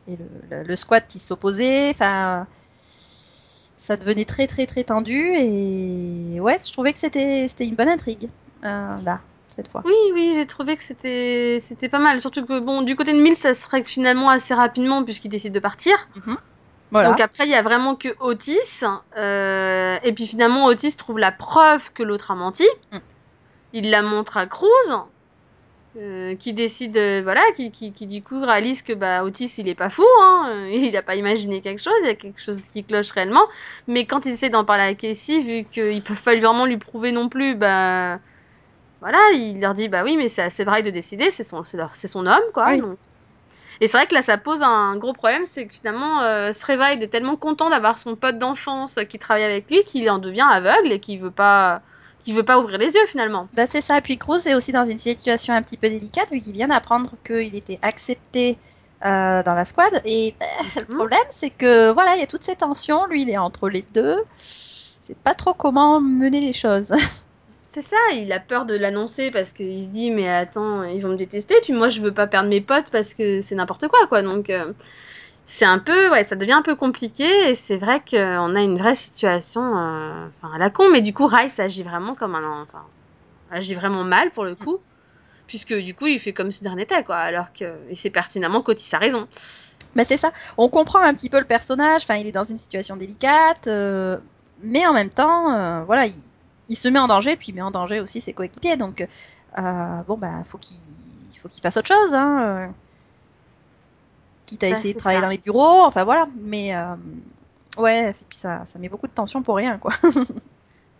et le, le, squat qui s'opposaient. Enfin, ça devenait très très très tendu et ouais, je trouvais que c'était c'était une bonne intrigue euh, là cette fois. Oui, oui, j'ai trouvé que c'était c'était pas mal. Surtout que bon, du côté de Mills, ça serait finalement assez rapidement puisqu'il décide de partir. Mhm. Voilà. Donc après, il y a vraiment que Otis. euh, et puis finalement, Otis trouve la preuve que l'autre a menti. Mm. Il la montre à Cruz, euh, qui décide, euh, voilà, qui, qui, qui du coup réalise que bah, Otis, il est pas fou. Hein, il a pas imaginé quelque chose, il y a quelque chose qui cloche réellement. Mais quand il essaie d'en parler à Casey, vu qu'ils peuvent pas vraiment lui prouver non plus, bah... Voilà, il leur dit, bah oui, mais c'est assez vrai de décider, c'est son, c'est son homme, quoi. Oui. donc. Et c'est vrai que là, ça pose un gros problème, c'est que finalement, euh, Srevaid est tellement content d'avoir son pote d'enfance qui travaille avec lui qu'il en devient aveugle et qu'il veut pas, qu'il veut pas ouvrir les yeux finalement. Bah, c'est ça. Et puis Cruz est aussi dans une situation un petit peu délicate vu qu'il vient d'apprendre qu'il était accepté euh, dans la squad. Et bah, le Mhm. problème, c'est que voilà, il y a toutes ces tensions. Lui, il est entre les deux. C'est pas trop comment mener les choses. C'est ça, il a peur de l'annoncer parce qu'il se dit, mais attends, ils vont me détester, puis moi je veux pas perdre mes potes parce que c'est n'importe quoi, quoi. Donc, euh, c'est un peu, ouais, ça devient un peu compliqué et c'est vrai qu'on a une vraie situation, euh, à la con, mais du coup, Rice agit vraiment comme un, enfin, agit vraiment mal pour le coup, puisque du coup, il fait comme si de rien n'était, quoi, alors qu'il sait pertinemment qu'Otis a raison. Mais c'est ça, on comprend un petit peu le personnage, enfin, il est dans une situation délicate, euh, mais en même temps, euh, voilà, il, se met en danger, puis il met en danger aussi ses coéquipiers, donc, bon, bah, faut qu'il faut qu'il fasse autre chose, hein quitte à Bah, essayer de travailler ça. dans les bureaux, enfin voilà. Mais euh, ouais, et puis ça, ça met beaucoup de tension pour rien, quoi.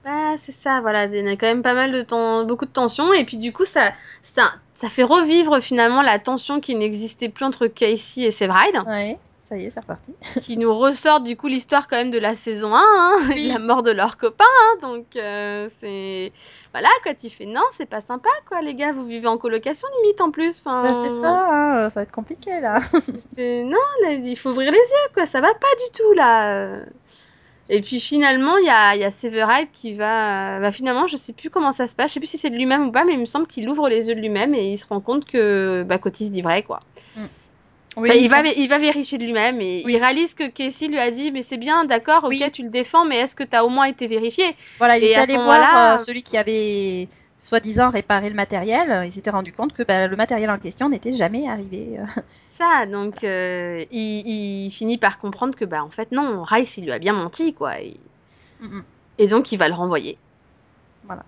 Bah, c'est ça, voilà, il y a quand même pas mal de temps, beaucoup de tension, et puis du coup, ça, ça, ça fait revivre finalement la tension qui n'existait plus entre Casey et Severide, Ouais, ça y est, c'est reparti. qui nous ressort du coup l'histoire quand même de la saison 1, hein, Oui. la mort de leur copain, hein, donc euh, c'est... Voilà, quoi, tu fais non, c'est pas sympa, quoi, les gars, vous vivez en colocation limite en plus, enfin... Bah, c'est ça, hein, ça va être compliqué là. Non, là, il faut ouvrir les yeux, quoi, ça va pas du tout, là. Et puis finalement, il y a, y a Severide qui va, bah finalement, je sais plus comment ça se passe, je sais plus si c'est de lui-même ou pas, mais il me semble qu'il ouvre les yeux de lui-même et il se rend compte que bah, Cotis dit vrai, quoi. Oui, Enfin, il va, il va vérifier de lui-même et Oui. il réalise que Casey lui a dit, mais c'est bien, d'accord, ok, Oui. tu le défends, mais est-ce que tu as au moins été vérifié? Voilà, il Et est allé voir euh, celui qui avait soi-disant réparé le matériel. Il s'était rendu compte que bah, le matériel en question n'était jamais arrivé. euh. Ça, donc euh, il, il finit par comprendre que bah en fait non, Rice il lui a bien menti, quoi. Et, Mm, et donc il va le renvoyer. Voilà.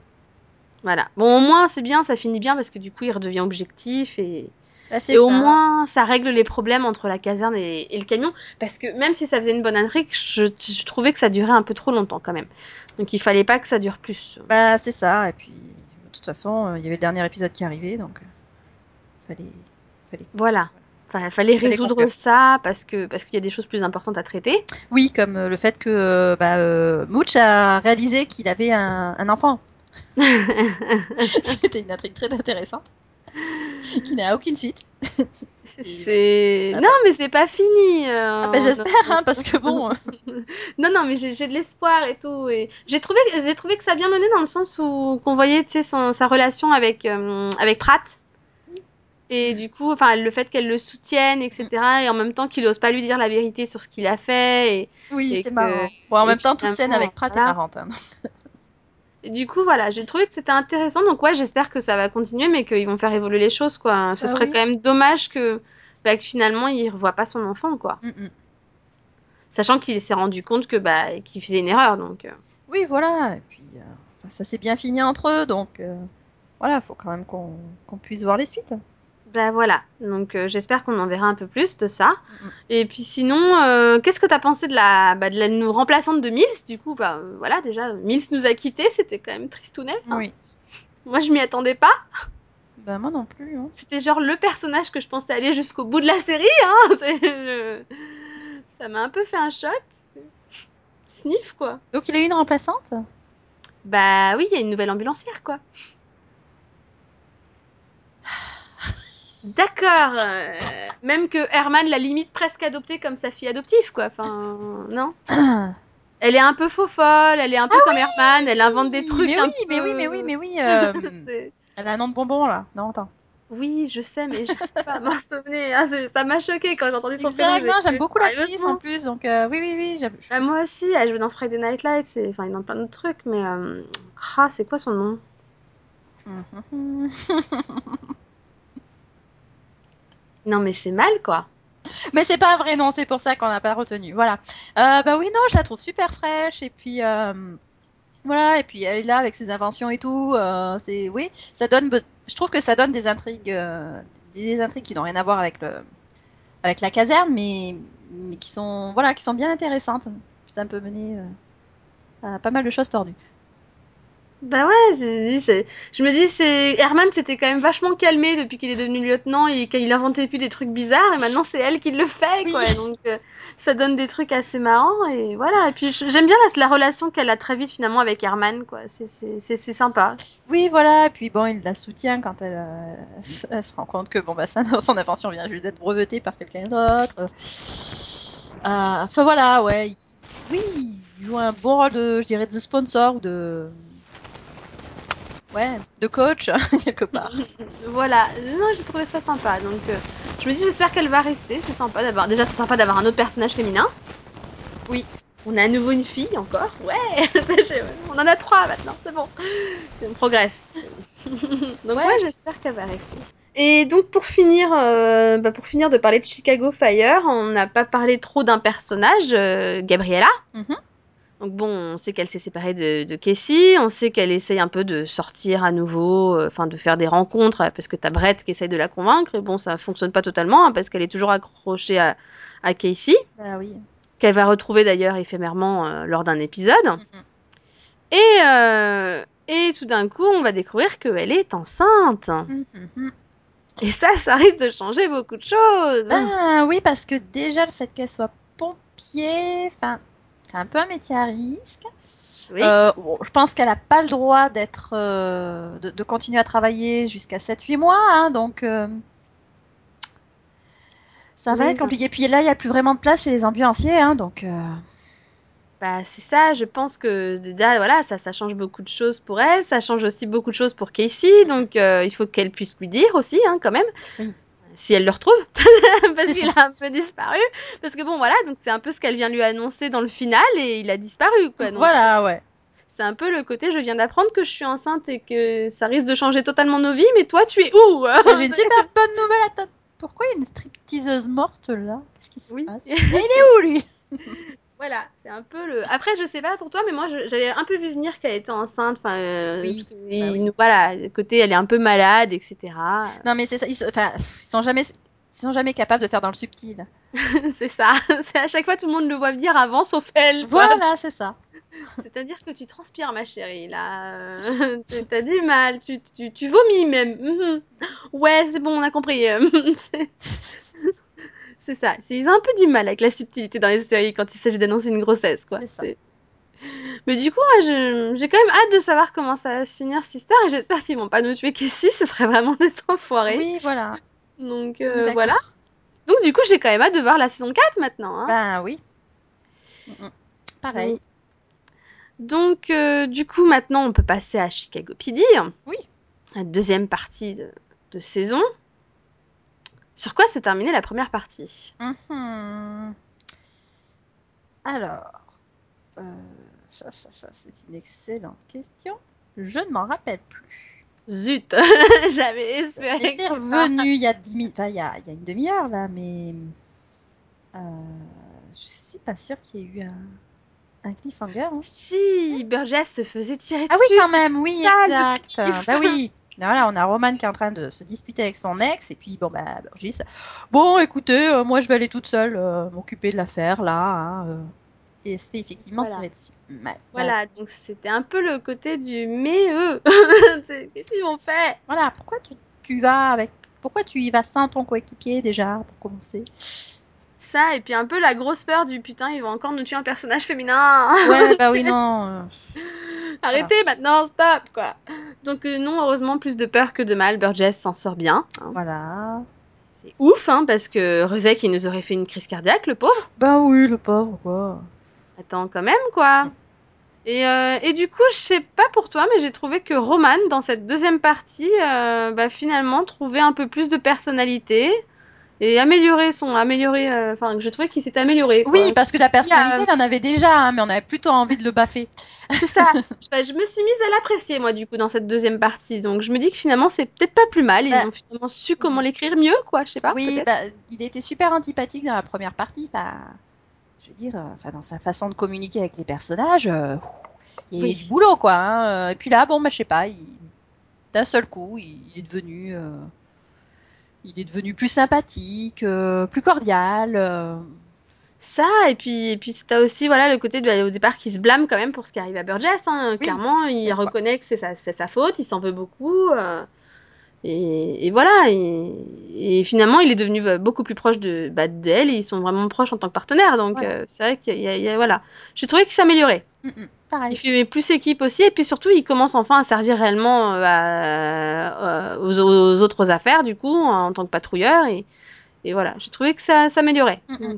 Voilà. Bon, au moins c'est bien, ça finit bien parce que du coup il redevient objectif et Bah, Et au moins, ça règle les problèmes entre la caserne et, et le camion. Parce que même si ça faisait une bonne intrigue, je, je trouvais que ça durait un peu trop longtemps quand même. Donc il fallait pas que ça dure plus. Bah, c'est ça. Et puis, de toute façon, euh, il y avait le dernier épisode qui arrivait, donc euh, fallait, fallait. Voilà. Enfin, fallait résoudre ça parce que parce qu'il y a des choses plus importantes à traiter. Oui, comme euh, le fait que bah, euh, Mooch a réalisé qu'il avait un, un enfant. C'était une intrigue très intéressante, qui n'a aucune suite. C'est Ah non mais c'est pas fini. euh, Ah bah, j'espère, hein, parce que bon. Non non mais j'ai de l'espoir et tout et j'ai trouvé j'ai trouvé que ça a bien mené dans le sens où qu'on voyait tu sais son- sa relation avec euh, avec Pratt et du coup enfin le fait qu'elle le soutienne etc et en même temps qu'il ose pas lui dire la vérité sur ce qu'il a fait et, Oui, c'était que- marrant. Bon, en et même temps, toute scène avec Pratt voilà. est marrante. hein. Et du coup voilà j'ai trouvé que c'était intéressant donc ouais j'espère que ça va continuer mais qu'ils vont faire évoluer les choses quoi ce Ah serait oui. quand même dommage que bah, que finalement il revoit pas son enfant quoi Mm, mm. sachant qu'il s'est rendu compte que bah qu'il faisait une erreur donc euh. Oui, voilà. Et puis, euh, ça s'est bien fini entre eux, donc euh, voilà, faut quand même qu'on qu'on puisse voir les suites. Bah voilà, donc euh, j'espère qu'on en verra un peu plus de ça. Mhm. Et puis sinon, euh, qu'est-ce que t'as pensé de la, bah, de la remplaçante de Mills? Du coup, bah euh, voilà, déjà, Mills nous a quittés, c'était quand même tristounet. hein. Oui. Moi, je m'y attendais pas. Bah, moi non plus. Hein. C'était genre le personnage que je pensais aller jusqu'au bout de la série. Hein. Je- Ça m'a un peu fait un choc. Sniff, quoi. Donc, il a eu une remplaçante? Bah oui, il y a une nouvelle ambulancière, quoi. D'accord. euh, même que Herman l'a limite presque adoptée comme sa fille adoptive, quoi. Enfin, non? Elle est un peu faux folle, elle est un peu comme Herman, elle invente des trucs mais un oui, mais oui, mais oui, mais oui. euh, elle a un nom de bonbon là. Non, attends. Oui, je sais, mais je sais pas m'en souvenir. Ah, c'est- ça m'a choqué quand j'ai entendu son prénom. Exact, non, j'ai j'aime beaucoup l'actrice sérieusement en plus, donc euh, oui, oui, oui. j'aime- Bah, moi aussi, elle joue dans Friday Night Lights, et... enfin, dans plein d'autres trucs, mais... euh, Ah, c'est quoi son nom? Mhm. Non, mais c'est mal, quoi. Mais c'est pas vrai nom, c'est pour ça qu'on n'a pas retenu. Voilà. Euh, bah oui, non, je la trouve super fraîche et puis euh, voilà et puis elle est là avec ses inventions et tout. euh, c'est oui, ça donne. Je trouve que ça donne des intrigues, euh, des intrigues qui n'ont rien à voir avec le avec la caserne, mais, mais qui sont voilà, qui sont bien intéressantes. Ça peut mener à pas mal de choses tordues. Bah ouais, je, dis, c'est- je me dis, c'est Herman s'était quand même vachement calmé depuis qu'il est devenu lieutenant et qu'il inventait plus des trucs bizarres et maintenant c'est elle qui le fait quoi. Oui. Donc euh, ça donne des trucs assez marrants et voilà. Et puis j'aime bien la, la relation qu'elle a très vite finalement avec Herman quoi. C'est c'est c'est c'est sympa. Oui, voilà. Et puis bon, il la soutient quand elle, euh, elle se rend compte que bon bah ça, son invention vient juste d'être brevetée par quelqu'un d'autre. Euh, Enfin voilà, ouais. Oui, il joue un bon rôle de, je dirais, de sponsor ou de, ouais, de coach quelque part. Voilà. Non, j'ai trouvé ça sympa. Donc euh, Je me dis, j'espère qu'elle va rester. C'est sympa d'avoir. Déjà, c'est sympa d'avoir un autre personnage féminin. Oui. On a à nouveau une fille encore. Ouais. on en a trois maintenant. C'est bon. On progresse. donc ouais, j'espère qu'elle va rester. Et donc pour finir, euh, bah pour finir de parler de Chicago Fire, on n'a pas parlé trop d'un personnage, euh, Gabriella. Mhm. Donc bon, on sait qu'elle s'est séparée de, de Casey, on sait qu'elle essaye un peu de sortir à nouveau, euh, enfin de faire des rencontres, euh, parce que t'as Brett qui essaye de la convaincre, et bon, ça fonctionne pas totalement, hein, parce qu'elle est toujours accrochée à, à Casey, Bah oui. qu'elle va retrouver d'ailleurs éphémèrement euh, lors d'un épisode. Et, et tout d'un coup, on va découvrir qu'elle est enceinte. Et ça, ça risque de changer beaucoup de choses. Ben oui, parce que déjà le fait qu'elle soit pompier, enfin, c'est un peu un métier à risque. Oui. Euh, bon, je pense qu'elle n'a pas le droit d'être, euh, de, de continuer à travailler jusqu'à 7-8 mois, hein, donc euh, ça va Oui, être compliqué. Puis là, il n'y a plus vraiment de place chez les ambulanciers, hein, donc Bah, c'est ça, je pense que déjà, voilà, ça, ça change beaucoup de choses pour elle, ça change aussi beaucoup de choses pour Casey, donc il faut qu'elle puisse lui dire aussi, hein, quand même. Oui. Si elle le retrouve, parce qu'il a un peu disparu. Parce que bon, voilà, donc c'est un peu ce qu'elle vient lui annoncer dans le final et il a disparu, quoi. Donc, voilà, ouais. C'est un peu le côté, je viens d'apprendre que je suis enceinte et que ça risque de changer totalement nos vies, mais toi, tu es où? J'ai une super bonne nouvelle à toi. Pourquoi il y a une stripteaseuse morte là? Qu'est-ce qui se Oui. passe? Il est où lui? Voilà, c'est un peu le. Après, je sais pas pour toi, mais moi, j'avais un peu vu venir qu'elle était enceinte. Enfin, euh, Oui, bah oui. voilà, côté, elle est un peu malade, etc. Non mais c'est ça, ils, se- enfin, ils sont jamais, ils sont jamais capables de faire dans le subtil. c'est ça. C'est à chaque fois tout le monde le voit venir avant, sauf elle. Voilà, c'est ça. C'est-à-dire que tu transpires, ma chérie. Là, euh, t'as du mal. Tu, tu, tu vomis même. Mhm. Ouais, c'est bon, on a compris. C'est- ça. Ils ont un peu du mal avec la subtilité dans les séries quand il s'agit d'annoncer une grossesse, quoi. Ça. Mais du coup, ouais, j'ai quand même hâte de savoir comment ça va se finir histoire et j'espère qu'ils vont pas nous tuer qu'ici, ce serait vraiment des enfoirés. Oui, voilà. Donc euh, voilà. Donc du coup, j'ai quand même hâte de voir la saison 4 maintenant. Hein. Ben oui. Pareil. Donc euh, du coup, maintenant, on peut passer à Chicago PD. Oui. La deuxième partie de, de saison. Sur quoi se terminait la première partie? Mhm. Alors, euh, ça, ça, ça, c'est une excellente question. Je ne m'en rappelle plus. Zut J'avais espéré. Il était que- revenu il y a 10 minutes, enfin, il y a, il y a une demi-heure là, mais euh, je suis pas sûre qu'il y ait eu un, un cliffhanger. hein. Si Burgess se faisait tirer Ah oui, dessus. quand même, oui, exact. Bah oui. Voilà, on a Roman qui est en train de se disputer avec son ex, et puis bon, bah, Burgess, bon, écoutez, euh, moi je vais aller toute seule euh, m'occuper de l'affaire là. hein, euh. et elle se fait effectivement Voilà. tirer dessus. Ouais, Voilà, donc c'était un peu le côté du mais eux. Qu'est-ce qu'ils ont fait voilà, pourquoi tu, tu vas avec. Pourquoi tu y vas sans ton coéquipier déjà, pour commencer? Ça, et puis un peu la grosse peur du putain, ils vont encore nous tuer un personnage féminin. Ouais, bah oui, non. Arrêtez maintenant, stop quoi. Donc euh, non, heureusement, plus de peur que de mal, Burgess s'en sort bien. hein. voilà. C'est ouf, hein, parce que Rezek, il nous aurait fait une crise cardiaque, le pauvre. Bah oui, le pauvre, quoi. Attends, quand même, quoi. Et, euh, et du coup, je sais pas pour toi, mais j'ai trouvé que Roman, dans cette deuxième partie, euh, bah, finalement, trouvait un peu plus de personnalité et améliorer son, améliorer, euh, enfin, je trouvais qu'il s'est amélioré. quoi. Oui, parce que la personnalité, Il il en avait déjà, hein, mais on avait plutôt envie de le baffer. c'est ça. Je, bah, je me suis mise à l'apprécier, moi, du coup, dans cette deuxième partie. Donc, je me dis que finalement, c'est peut-être pas plus mal. Ils Bah. ont finalement su comment l'écrire mieux, quoi. Je sais pas. oui, bah, il était super antipathique dans la première partie. Enfin, je veux dire, euh, enfin, dans sa façon de communiquer avec les personnages, euh, il y a eu du boulot, quoi. hein. Et puis là, bon, bah, je sais pas, il- d'un seul coup, il, il est devenu, euh, il est devenu plus sympathique, euh, plus cordial. euh. Ça, et puis, et puis t'as aussi voilà, le côté de, au départ qui se blâme quand même pour ce qui arrive à Burgess. Hein. Clairement, il reconnaît que c'est sa, sa faute, il s'en veut beaucoup. euh, et, et voilà. Et, et finalement, il est devenu euh, beaucoup plus proche de bah, d'elle et ils sont vraiment proches en tant que partenaires. Donc, Voilà. euh, c'est vrai qu'il y a, il y a- voilà. J'ai trouvé qu'il s'améliorait. Mm, mm, Il fait plus équipe aussi, et puis surtout, il commence enfin à servir réellement euh, à- aux, aux autres affaires, du coup, en tant que patrouilleur. Et, et voilà, j'ai trouvé que ça s'améliorait. Mm.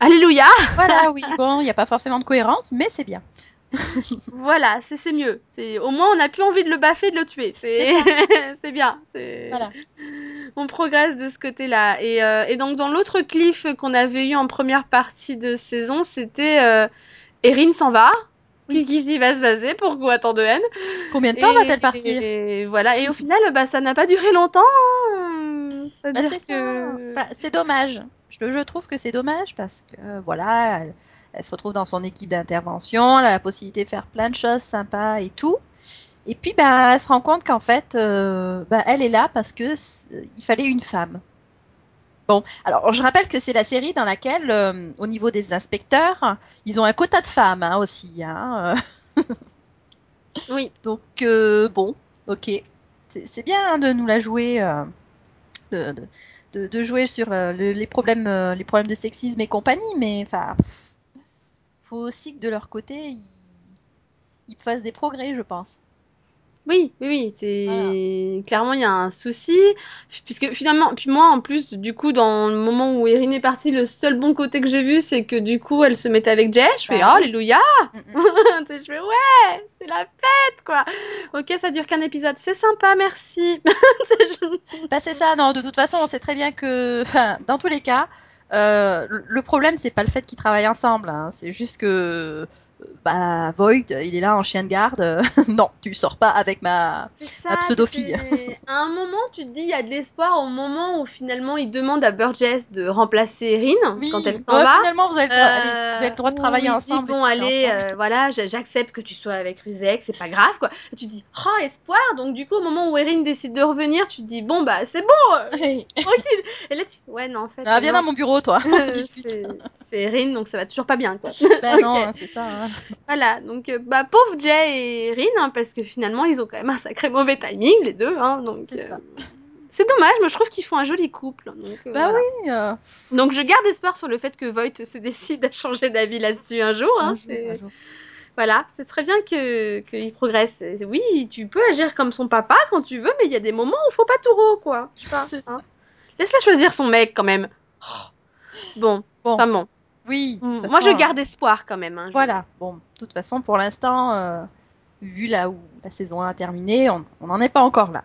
Alléluia Voilà, oui. Bon, il n'y a pas forcément de cohérence, mais c'est bien. Voilà, c'est mieux. Au moins, on n'a plus envie de le baffer, de le tuer. C'est bien. Voilà. on progresse de ce côté-là. Et, euh, et donc dans l'autre cliff qu'on avait eu en première partie de saison, c'était euh, Erin s'en va. Oui. Kiki va se baser pour quoi tant de haine? Combien de temps va-t-elle partir? Et voilà. Et au final, bah ça n'a pas duré longtemps. hein. Bah, c'est que. Bah, c'est dommage. Je, je trouve que c'est dommage parce que euh, voilà, elle, elle se retrouve dans son équipe d'intervention, elle a la possibilité de faire plein de choses sympas et tout. Et puis bah, elle se rend compte qu'en fait, euh, bah, elle est là parce que c- il fallait une femme. Bon, alors je rappelle que c'est la série dans laquelle, euh, au niveau des inspecteurs, ils ont un quota de femmes hein, aussi. Hein, euh. oui. Donc euh, bon, ok, c'est bien hein, de nous la jouer, euh, de, de, de, de jouer sur euh, le- les problèmes, euh, les problèmes de sexisme et compagnie, mais enfin, faut aussi que de leur côté ils, ils fassent des progrès, je pense. Oui, oui, oui, clairement il y a un souci puisque finalement puis moi en plus du coup dans le moment où Erin est partie le seul bon côté que j'ai vu c'est que du coup elle se mettait avec Jay. Je fais Bah oh alléluia. Mm, mm. je fais ouais c'est la fête quoi. Ok ça dure qu'un épisode. C'est sympa merci. C'est- Bah, c'est ça, non, de toute façon, on sait très bien que, enfin, dans tous les cas, euh, le problème, c'est pas le fait qu'ils travaillent ensemble, hein, c'est juste que, bah, Void, il est là en chien de garde, euh, non, tu sors pas avec ma, C'est ça, ma pseudo-fille. À un moment, tu te dis, il y a de l'espoir au moment où finalement il demande à Burgess de remplacer Erin Oui, quand elle s'en va. finalement, vous avez allez, Euh, vous avez le droit de où travailler il dit, ensemble. et bon, allez, ensemble. euh, voilà, j'accepte que tu sois avec Ruzek, c'est pas grave, quoi. Et tu te dis, oh, espoir. Donc, du coup, au moment où Erin décide de revenir, tu te dis, bon, bah, c'est bon, euh, Hey. tranquille. Et là, tu ouais, non, en fait. Ah, viens non. dans mon bureau, toi, on discute. c'est Erin, donc ça va toujours pas bien, quoi. Bah non, hein, c'est ça. hein. Voilà, donc euh, bah pauvre Jay et Erin, hein, parce que finalement ils ont quand même un sacré mauvais timing les deux, hein, donc C'est euh, ça. c'est dommage, moi je trouve qu'ils font un joli couple. Donc, euh, Bah voilà. oui, Donc je garde espoir sur le fait que Voight se décide à changer d'avis là-dessus un jour. Hein, un jour. Voilà, ce serait bien que qu'il progresse. Oui, tu peux agir comme son papa quand tu veux, mais il y a des moments où faut pas tout quoi. Je sais pas, C'est hein. Laisse-la choisir son mec quand même. Bon, Bon, enfin bon. Oui, de toute Moi façon, je garde espoir quand même. hein, je- Voilà, bon, de toute façon, pour l'instant, euh, vu là où la saison 1 a terminé, on n'en est pas encore là.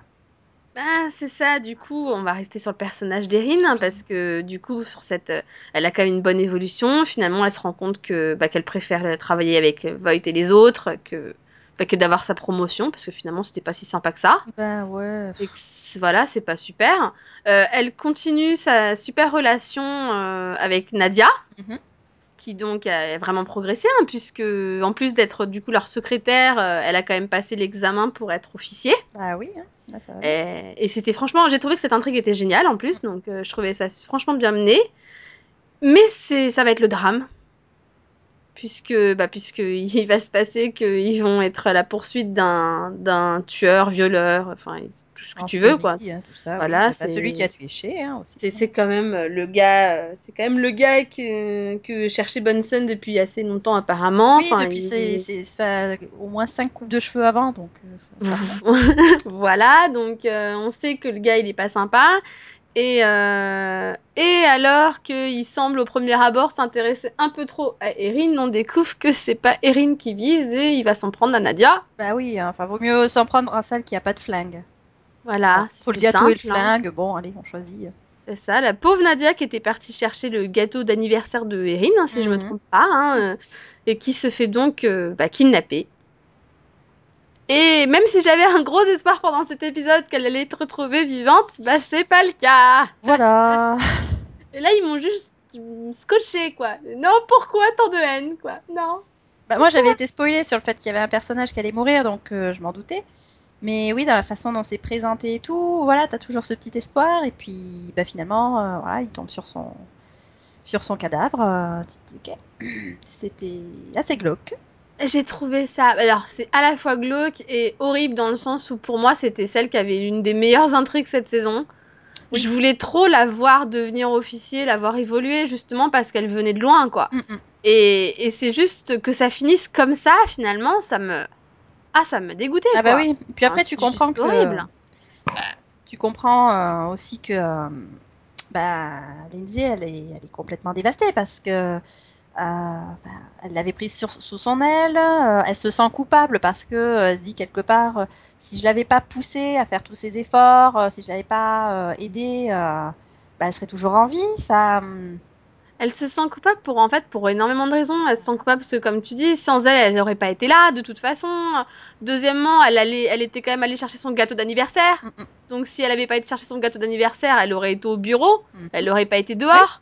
Bah, c'est ça, du coup, on va rester sur le personnage d'Erin, hein, parce que du coup, sur cette, euh, elle a quand même une bonne évolution. Finalement, elle se rend compte que bah, qu'elle préfère travailler avec euh, Voight et les autres que, bah, que d'avoir sa promotion, parce que finalement, c'était pas si sympa que ça. Ben ouais. Et que voilà, c'est pas super. Euh, elle continue sa super relation euh, avec Nadia, Mhm. Qui donc a vraiment progressé, hein, puisque en plus d'être du coup leur secrétaire, euh, elle a quand même passé l'examen pour être officier. Bah oui, hein, là, ça va bien. Et, et c'était franchement, j'ai trouvé que cette intrigue était géniale en plus, donc euh, je trouvais ça franchement bien mené. Mais c'est, ça va être le drame, puisque, bah, puisque il va se passer qu'ils vont être à la poursuite d'un, d'un tueur, violeur, enfin tout ce que En tu veux quoi. hein, tout ça, Voilà, oui. C'est- celui qui a tué Chez, hein, aussi. C'est, c'est quand même euh, le gars, euh, c'est quand même le gars que, que cherchait Bunsen depuis assez longtemps apparemment. Oui, Enfin, depuis il- c'est c'est- ça fait au moins 5 coupes de cheveux avant, donc euh, ça, ça remonte. voilà, donc euh, on sait que le gars il est pas sympa. Et, euh, et alors qu'il semble au premier abord s'intéresser un peu trop à Erin, on découvre que c'est pas Erin qui vise et il va s'en prendre à Nadia. Bah oui, enfin, vaut mieux s'en prendre à celle qui a pas de flingue. Voilà, c'est faut le gâteau et le hein. flingue, bon, allez, on choisit. C'est ça, la pauvre Nadia qui était partie chercher le gâteau d'anniversaire de Erin, hein, si je me Mhm. trompe pas, hein, euh, et qui se fait donc euh, bah, kidnapper. Et même si j'avais un gros espoir pendant cet épisode qu'elle allait être retrouvée vivante, bah c'est pas le cas. Voilà. Et là ils m'ont juste scotché quoi. Non, pourquoi tant de haine quoi Non. Bah, moi, j'avais été spoilée sur le fait qu'il y avait un personnage qui allait mourir, donc euh, je m'en doutais. Mais oui, dans la façon dont c'est présenté et tout, voilà, t'as toujours ce petit espoir. Et puis, bah, finalement, euh, voilà, il tombe sur son, sur son cadavre. euh, tu te dis, ok, c'était assez glauque. J'ai trouvé ça. Alors, c'est à la fois glauque et horrible dans le sens où pour moi, c'était celle qui avait l'une des meilleures intrigues cette saison. Oui. Je voulais trop la voir devenir officier, la voir évoluer, justement parce qu'elle venait de loin, quoi. Mm, mm. Et, et c'est juste que ça finisse comme ça, finalement, ça me. Ah, ça me dégoûtait, Ah quoi. bah oui. Puis après, tu comprends que horrible. tu comprends euh, aussi que euh, bah Lindsay, elle est, elle est complètement dévastée parce que elle l'avait prise sur, sous son aile. euh, elle se sent coupable parce que euh, elle se dit quelque part, euh, si je l'avais pas poussée à faire tous ces efforts, euh, si je l'avais pas euh, aidée, euh, bah, elle serait toujours en vie. Enfin, Elle se sent coupable pour en fait pour énormément de raisons. Elle se sent coupable parce que comme tu dis, sans elle, elle n'aurait pas été là de toute façon. Deuxièmement, elle allait, elle était quand même allée chercher son gâteau d'anniversaire. hum, hum, Donc si elle avait pas été chercher son gâteau d'anniversaire, elle aurait été au bureau. hum. Elle n'aurait pas été dehors.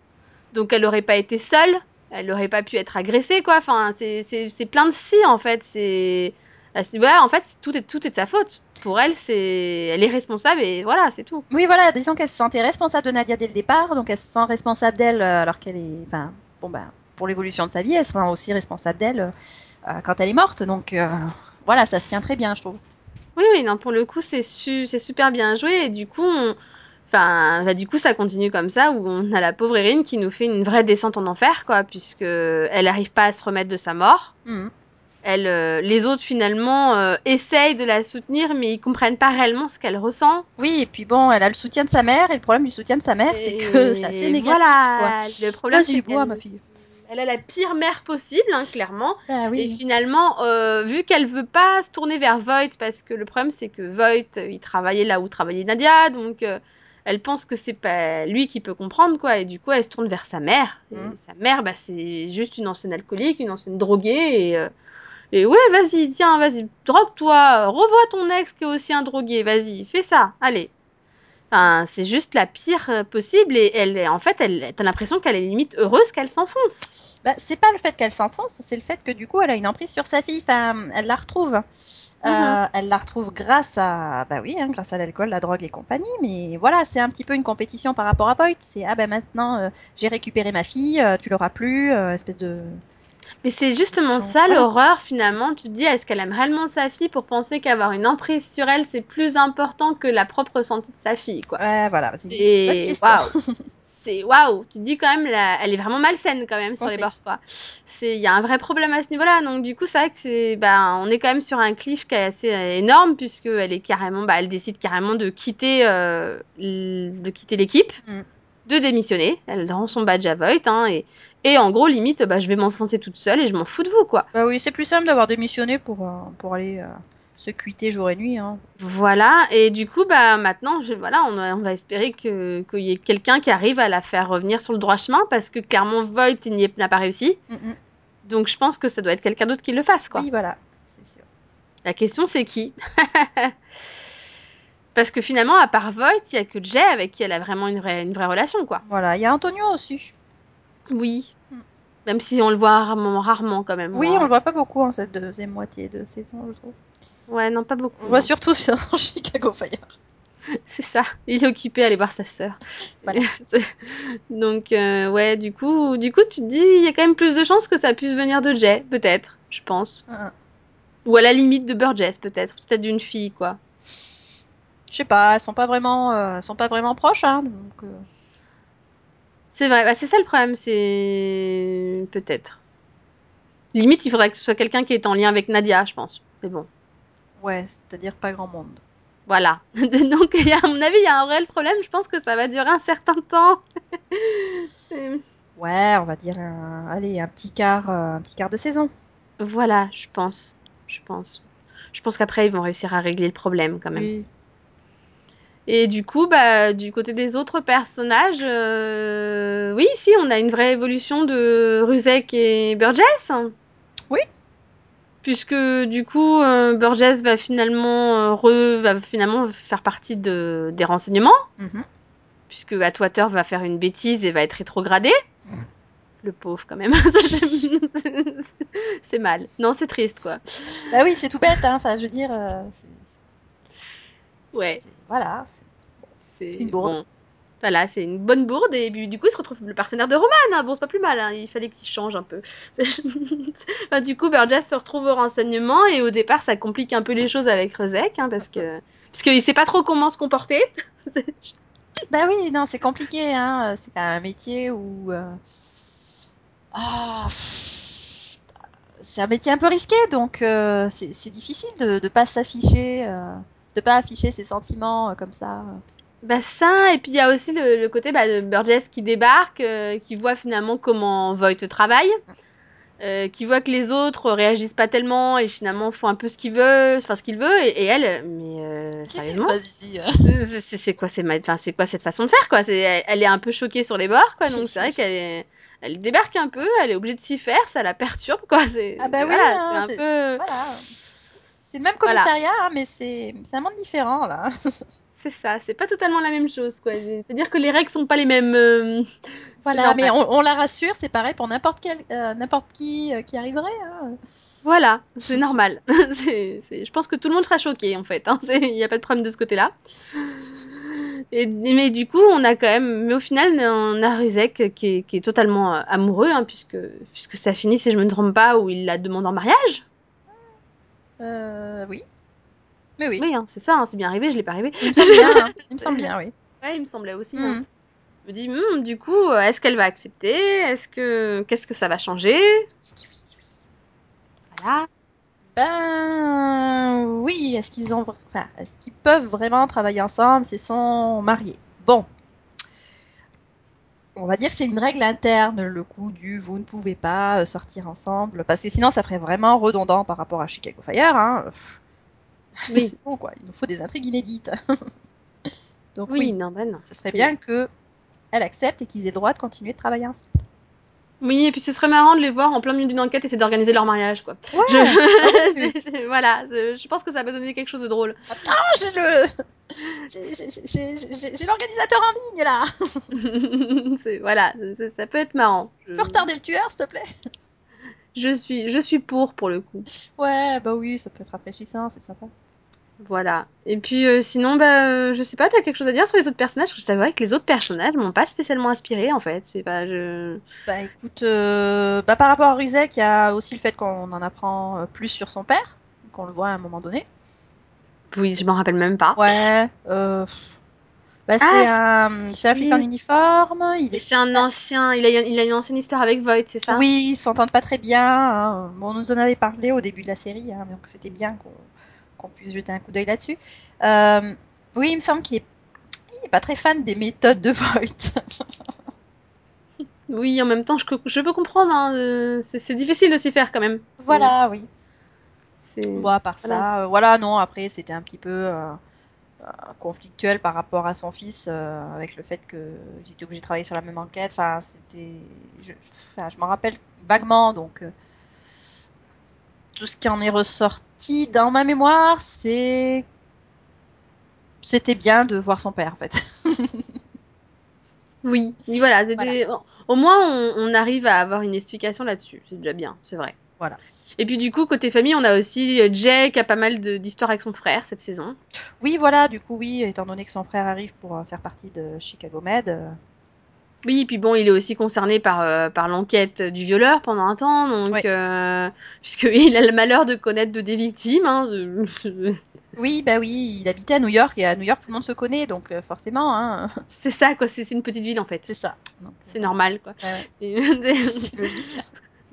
Donc elle n'aurait pas été seule. Elle n'aurait pas pu être agressée quoi. Enfin, c'est plein de si en fait. C'est à ce niveau-là, en fait, tout est tout est de sa faute. Pour elle, c'est elle est responsable et voilà, c'est tout. Oui, voilà, disons qu'elle se sentait responsable de Nadia dès le départ, donc elle se sent responsable d'elle euh, alors qu'elle est, enfin, bon ben, pour l'évolution de sa vie, elle sera aussi responsable d'elle euh, quand elle est morte. Donc euh, voilà, ça se tient très bien, je trouve. Oui, oui, non, pour le coup, c'est su- c'est super bien joué. Et du coup, on... enfin, bah, du coup, ça continue comme ça, où on a la pauvre Erin qui nous fait une vraie descente en enfer, quoi, puisque elle n'arrive pas à se remettre de sa mort. Mhm. Elle, euh, les autres, finalement, euh, essayent de la soutenir, mais ils comprennent pas réellement ce qu'elle ressent. Oui, et puis bon, elle a le soutien de sa mère, et le problème du soutien de sa mère, c'est que c'est assez négatif, voilà, quoi. le problème, c'est bois, ma fille. elle a la pire mère possible, hein, clairement. Ah Et finalement, euh, vu qu'elle veut pas se tourner vers Voight, parce que le problème c'est que Voight, il travaillait là où travaillait Nadia, donc elle pense que c'est pas lui qui peut comprendre, quoi. Et du coup, elle se tourne vers sa mère. Et Mm. sa mère, bah, c'est juste une ancienne alcoolique, une ancienne droguée. Et, euh, et ouais, vas-y, tiens, vas-y, drogue-toi, revois ton ex qui est aussi un drogué, vas-y, fais ça, allez. Enfin, c'est juste la pire euh, possible et elle est, en fait, elle, t'as l'impression qu'elle est limite heureuse qu'elle s'enfonce. Bah, c'est pas le fait qu'elle s'enfonce, c'est le fait que du coup, elle a une emprise sur sa fille. Enfin, elle la retrouve. Euh, Mhm. elle la retrouve grâce à, bah oui, hein, grâce à l'alcool, la drogue et compagnie. Mais voilà, c'est un petit peu une compétition par rapport à Voight. C'est ah ben maintenant, euh, j'ai récupéré ma fille, euh, tu l'auras plus, espèce de. Mais c'est justement ça l'horreur finalement. Tu te dis, est-ce qu'elle aime réellement sa fille pour penser qu'avoir une emprise sur elle, c'est plus important que la propre santé de sa fille, quoi. Ouais, voilà, c'est waouh. C'est waouh. Tu te dis quand même, la- elle est vraiment malsaine quand même sur les bords, quoi. Il y a un vrai problème à ce niveau-là. Donc du coup, c'est vrai que c'est, bah, on est quand même sur un cliff qui est assez euh, énorme puisque elle est carrément, bah, elle décide carrément de quitter, euh, l- de quitter l'équipe, Mm. de démissionner. Elle rend son badge à Voight, hein, et et en gros, limite, bah, je vais m'enfoncer toute seule et je m'en fous de vous, quoi. Bah oui, c'est plus simple d'avoir démissionné pour, euh, pour aller euh, se cuiter jour et nuit. Hein. Voilà, et du coup, bah maintenant, je, voilà, on, va- on va espérer que qu'il y ait quelqu'un qui arrive à la faire revenir sur le droit chemin, parce que clairement, Voight n'y n'a pas réussi. Mm, mm. Donc je pense que ça doit être quelqu'un d'autre qui le fasse, quoi. Oui, voilà, c'est sûr. La question, c'est qui? Parce que finalement, à part Voight, il y a que Jay avec qui elle a vraiment une vraie, une vraie relation, quoi. Voilà, il y a Antonio aussi. Oui. Mm. Même si on le voit rarement, rarement quand même. Oui, moi. on le voit pas beaucoup en cette deuxième moitié de saison, je trouve. Ouais, non, pas beaucoup. On le voit surtout sur Chicago Fire. C'est ça. Il est occupé à aller voir sa sœur. Voilà. Donc euh, ouais, du coup, du coup, tu te dis, il y a quand même plus de chances que ça puisse venir de Jay, peut-être, je pense. Mm, mm. Ou à la limite de Burgess, peut-être, peut-être d'une fille, quoi. Je sais pas, elles sont pas vraiment, euh, sont pas vraiment proches, hein, donc. euh, C'est vrai, bah, c'est ça le problème, c'est peut-être. Limite, il faudrait que ce soit quelqu'un qui est en lien avec Nadia, je pense. Mais bon, Ouais, c'est-à-dire pas grand monde. voilà. Donc, à mon avis, il y a un réel problème. Je pense que ça va durer un certain temps. Ouais, on va dire un, allez, un petit quart, euh, un petit quart de saison. voilà, je pense. Je pense. Je pense qu'après, ils vont réussir à régler le problème quand même. Oui. Et du coup, bah, du côté des autres personnages, euh, oui, si, on a une vraie évolution de Ruzek et Burgess. Oui. Puisque du coup, euh, Burgess va finalement, euh, re- va finalement faire partie de, des renseignements, Mhm. puisque Atwater va faire une bêtise et va être rétrogradé. Le pauvre, quand même. c'est mal. Non, c'est triste, quoi. Bah oui, c'est tout bête, hein. Enfin, je veux dire, Ouais. c'est- voilà. c'est- C'est une bourde. Bon. Voilà, c'est une bonne bourde et puis, du coup il se retrouve le partenaire de Roman. hein. Bon, c'est pas plus mal, hein. il fallait qu'il change un peu. Enfin, du coup, Burgess se retrouve au renseignement et au départ ça complique un peu les choses avec Rezek hein, parce que parce qu'il sait pas trop comment se comporter. Bah oui, non, c'est compliqué, hein. C'est quand même un métier où. euh, ah, c'est un métier un peu risqué, donc euh, c'est c'est difficile de ne pas s'afficher, euh, de pas afficher ses sentiments euh, comme ça. bah ça et puis il y a aussi le, le côté bah, de Burgess qui débarque, euh, qui voit finalement comment Voight travaille. euh, qui voit que les autres réagissent pas tellement et finalement font un peu ce qu'il veut, enfin ce qu'il veut, et, et elle, mais euh, sérieusement, c'est quoi, c'est quoi cette façon de faire quoi? C'est, elle, elle est un peu choquée sur les bords quoi, donc c'est vrai qu'elle est, elle débarque un peu, elle est obligée de s'y faire, ça la perturbe quoi. C'est, Ah bah oui, hein, c'est un peu, Voilà. C'est le même Voilà. commissariat, hein, mais c'est un monde différent là. c'est ça, c'est pas totalement la même chose quoi. C'est-à-dire que les règles sont pas les mêmes. euh, Voilà, mais on, on la rassure, c'est pareil pour n'importe quel, euh, n'importe qui euh, qui arriverait. hein. Voilà, c'est normal. Je pense que tout le monde sera choqué en fait. hein. Il n'y a pas de problème de ce côté-là. Et, mais du coup, on a quand même. Mais au final, on a Ruzek qui est, qui est totalement amoureux, hein, puisque, puisque ça finit, si je me trompe pas, où il la demande en mariage. Euh, oui. Mais oui, Oui, hein, c'est ça, hein, c'est bien arrivé, je l'ai pas arrivé. il me semble bien. hein. Il me semble bien, oui. Ouais, il me semblait aussi. hein. Mhm. Je me dis, hmm, du coup, euh, est-ce qu'elle va accepter? Est-ce que qu'est-ce que ça va changer? Voilà. Ben oui, est-ce qu'ils ont, enfin, est-ce qu'ils peuvent vraiment travailler ensemble s'ils sont mariés? Bon, on va dire que c'est une règle interne, le coup du vous ne pouvez pas euh, sortir ensemble, parce que sinon ça ferait vraiment redondant par rapport à Chicago Fire. Hein. Oui. c'est bon quoi, il nous faut des intrigues inédites. Donc Oui, oui, non, non. ce serait bien que elle accepte et qu'ils aient le droit de continuer de travailler ensemble. Oui, et puis ce serait marrant de les voir en plein milieu d'une enquête et c'est d'organiser leur mariage, quoi. Ouais. Je... voilà, je pense que ça peut donner quelque chose de drôle. Ah, j'ai le, j'ai- l'organisateur en ligne là. Voilà, ça, ça peut être marrant. Je, Tu peux retarder le tueur, s'il te plaît? Je suis, je suis pour pour le coup. Ouais, bah oui, ça peut être rafraîchissant, c'est sympa. Voilà. Et puis euh, sinon, bah, euh, je sais pas, t'as quelque chose à dire sur les autres personnages? Parce que c'est vrai que les autres personnages m'ont pas spécialement inspiré en fait. Je sais pas, je. Bah écoute, euh, bah, par rapport à Ruzek, il y a aussi le fait qu'on en apprend plus sur son père, qu'on le voit à un moment donné. Oui, je m'en rappelle même pas. Ouais, bah, Ah, c'est un, c'est un flic oui. en uniforme, il est... c'est un ancien, il a, il a une ancienne histoire avec Voight, c'est ça? Oui, ils s'entendent pas très bien. hein. Bon, on nous en avait parlé au début de la série, hein, donc c'était bien qu'on qu'on puisse jeter un coup d'œil là-dessus. Euh, oui, il me semble qu'il est... il est pas très fan des méthodes de Voight. Oui, en même temps, je, je peux comprendre. Hein, euh, c'est difficile de s'y faire quand même. voilà, oui. C'est- Bon, à part Voilà. ça, euh, voilà, non, après, c'était un petit peu euh, euh, conflictuel par rapport à son fils, euh, avec le fait que j'étais obligée de travailler sur la même enquête. Enfin, c'était. Je, enfin, je m'en rappelle vaguement, donc. Euh, tout ce qui en est ressorti dans ma mémoire, c'est. C'était bien de voir son père, en fait. Oui, oui, voilà. Au moins, on, on arrive à avoir une explication là-dessus. C'est déjà bien, c'est vrai. Voilà. Et puis du coup, côté famille, on a aussi euh, Jay qui a pas mal d'histoires avec son frère cette saison. oui, voilà, du coup, oui, étant donné que son frère arrive pour euh, faire partie de Chicago Med. Euh, Oui, puis bon, il est aussi concerné par, euh, par l'enquête du violeur pendant un temps, donc Ouais. euh, puisqu'il a le malheur de connaître de des victimes. Hein, je- Oui, bah oui, il habitait à New York, et à New York, tout le monde se connaît, donc euh, forcément, hein, c'est ça, quoi. C'est une petite ville en fait. c'est ça. Donc, C'est normal, quoi. ouais, ouais. C'est- logique.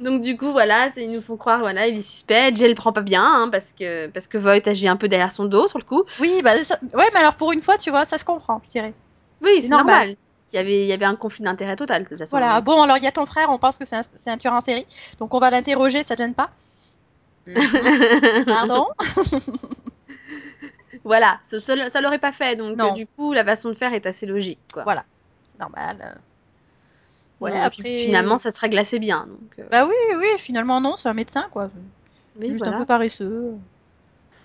Donc du coup voilà, ils nous font croire voilà, il est suspect. Jay le prend pas bien hein, parce que parce que Voight agit un peu derrière son dos sur le coup. Oui, bah ça... ouais, mais alors pour une fois, tu vois, ça se comprend, je dirais. Oui, C'est c'est normal. normal. Il y avait il y avait un conflit d'intérêt total de toute façon. Voilà. Bon, alors il y a ton frère, on pense que c'est un, un tueur en série, donc on va l'interroger, ça te gêne pas? Pardon? Voilà, ça, ça, ça l'aurait pas fait donc euh, du coup la façon de faire est assez logique quoi. Voilà, c'est normal. euh. Ouais, Non, et puis, après. finalement ça se règle assez bien donc. euh, Bah oui, oui, finalement non, c'est un médecin quoi. Juste voilà. un peu paresseux.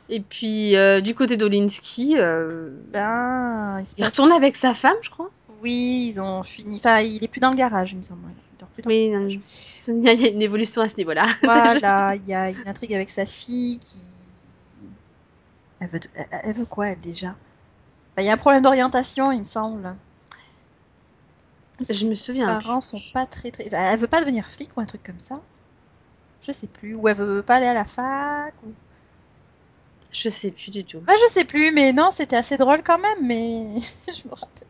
Et puis euh, du côté d'Olinsky, euh, Ben, il retourne avec sa femme, je crois. Oui, ils ont fini. Enfin, il est plus dans le garage, il me semble. Il dort plus dans Oui, garage. il y a une évolution à ce niveau-là. Voilà, il y a une intrigue avec sa fille qui. Elle veut, elle, veut quoi, elle, déjà? Enfin, Il y a un problème d'orientation, il me semble. je me souviens. Ses plus. parents sont pas très très. Enfin, elle veut pas devenir flic ou un truc comme ça? Je sais plus. Ou elle veut pas aller à la fac. Ou... Je sais plus du tout. Ouais, je sais plus, mais non, c'était assez drôle quand même, mais je me rappelle.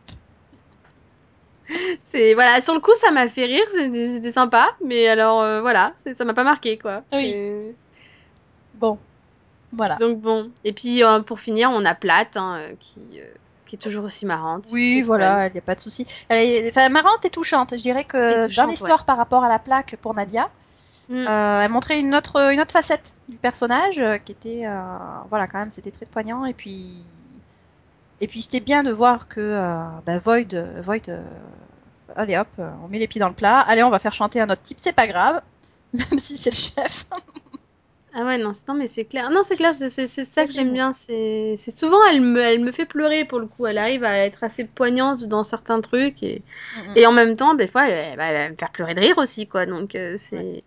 C'est voilà, sur le coup ça m'a fait rire, c'était sympa, mais alors euh, voilà, ça m'a pas marqué quoi. Oui. Bon, voilà. Donc bon, et puis euh, pour finir, on a Plate hein, euh, qui euh, qui est toujours aussi marrante. Oui, voilà, il n'y a pas de souci. Elle est enfin, marrante et touchante. Je dirais que dans l'histoire par rapport à la plaque pour Nadia, Mm. Euh, elle montrait une autre, une autre facette du personnage euh, qui était, euh, voilà, quand même, c'était très poignant. Et puis, et puis c'était bien de voir que euh, bah, Void, Void, euh, allez hop, euh, on met les pieds dans le plat. Allez, on va faire chanter un autre type, c'est pas grave, même si c'est le chef. Ah ouais, non, non mais c'est clair. Non, c'est clair, c'est ça que j'aime bien. C'est souvent, elle me, elle me fait pleurer pour le coup. Elle arrive à être assez poignante dans certains trucs et, Mm, mm. et en même temps, des fois, elle, bah, elle va me faire pleurer de rire aussi, quoi. Donc, euh, c'est.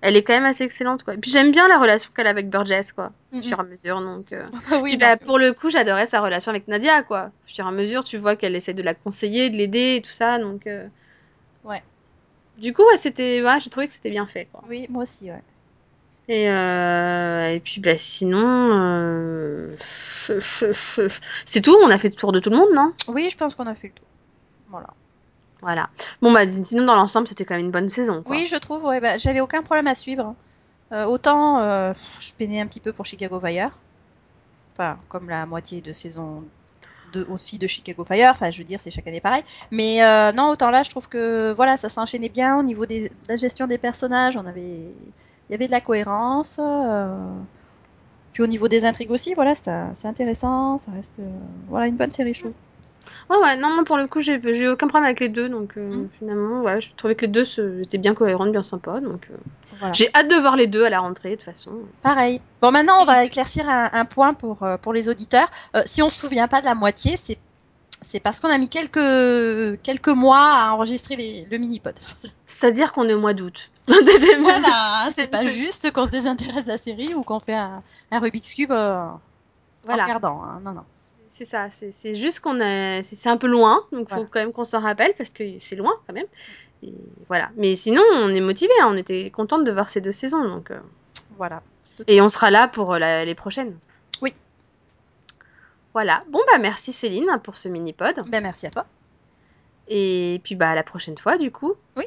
Elle est quand même assez excellente, quoi. Et puis j'aime bien la relation qu'elle a avec Burgess, quoi, Mm, au fur et à mesure. Donc, euh. Ah oui, Puis, non, bah, pour le coup, j'adorais sa relation avec Nadia, quoi. Au fur et à mesure, tu vois qu'elle essaie de la conseiller, de l'aider et tout ça. Donc, euh. Ouais. Du coup, ouais, c'était, ouais, j'ai trouvé que c'était bien fait, quoi. oui, moi aussi, ouais. Et, euh, et puis bah sinon, c'est tout. On a fait le tour de tout le monde, non? Oui, je pense qu'on a fait le tour. Voilà. Voilà. Bon bah sinon dans l'ensemble c'était quand même une bonne saison. Oui, je trouve, ouais, bah, j'avais aucun problème à suivre. Euh, autant euh, je peinais un petit peu pour Chicago Fire. Enfin, comme la moitié de saison 2 aussi de Chicago Fire. Enfin, je veux dire, c'est chaque année pareil. Mais euh, non, autant là, je trouve que voilà, ça s'enchaînait bien au niveau de la gestion des personnages. On avait, il y avait de la cohérence. Puis au niveau des intrigues aussi, voilà, c'est intéressant. Ça reste, voilà, une bonne série, je trouve. Ouais ouais. Non moi pour le coup j'ai eu aucun problème avec les deux donc euh, Mm. finalement ouais je trouvais que les deux étaient bien cohérentes, bien sympas donc. euh, Voilà. J'ai hâte de voir les deux à la rentrée de toute façon. Pareil. Bon, maintenant, on va éclaircir un, un point pour, euh, pour les auditeurs. Euh, si on se souvient pas de la moitié, c'est c'est parce qu'on a mis quelques, quelques mois à enregistrer les, le mini-pod. C'est-à-dire qu'on est au mois d'août. voilà, hein, c'est pas juste qu'on se désintéresse de la série ou qu'on fait un, un Rubik's Cube euh, en Voilà. regardant. hein. Non, non. C'est ça, c'est juste qu'on est, c'est un peu loin, donc faut Voilà. quand même qu'on s'en rappelle parce que c'est loin quand même. Et voilà. Mais sinon, on est motivé, on était contente de voir ces deux saisons, donc euh, Voilà. et on sera là pour euh, la- les prochaines. Oui. Voilà. Bon bah merci Céline pour ce mini pod Ben, merci à toi. et puis bah à la prochaine fois du coup. Oui.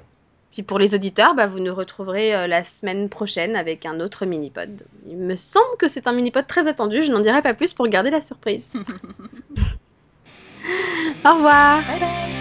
Puis pour les auditeurs, bah, vous nous retrouverez euh, la semaine prochaine avec un autre mini pod. Il me semble que c'est un mini pod très attendu. Je n'en dirai pas plus pour garder la surprise. Au revoir. Bye bye.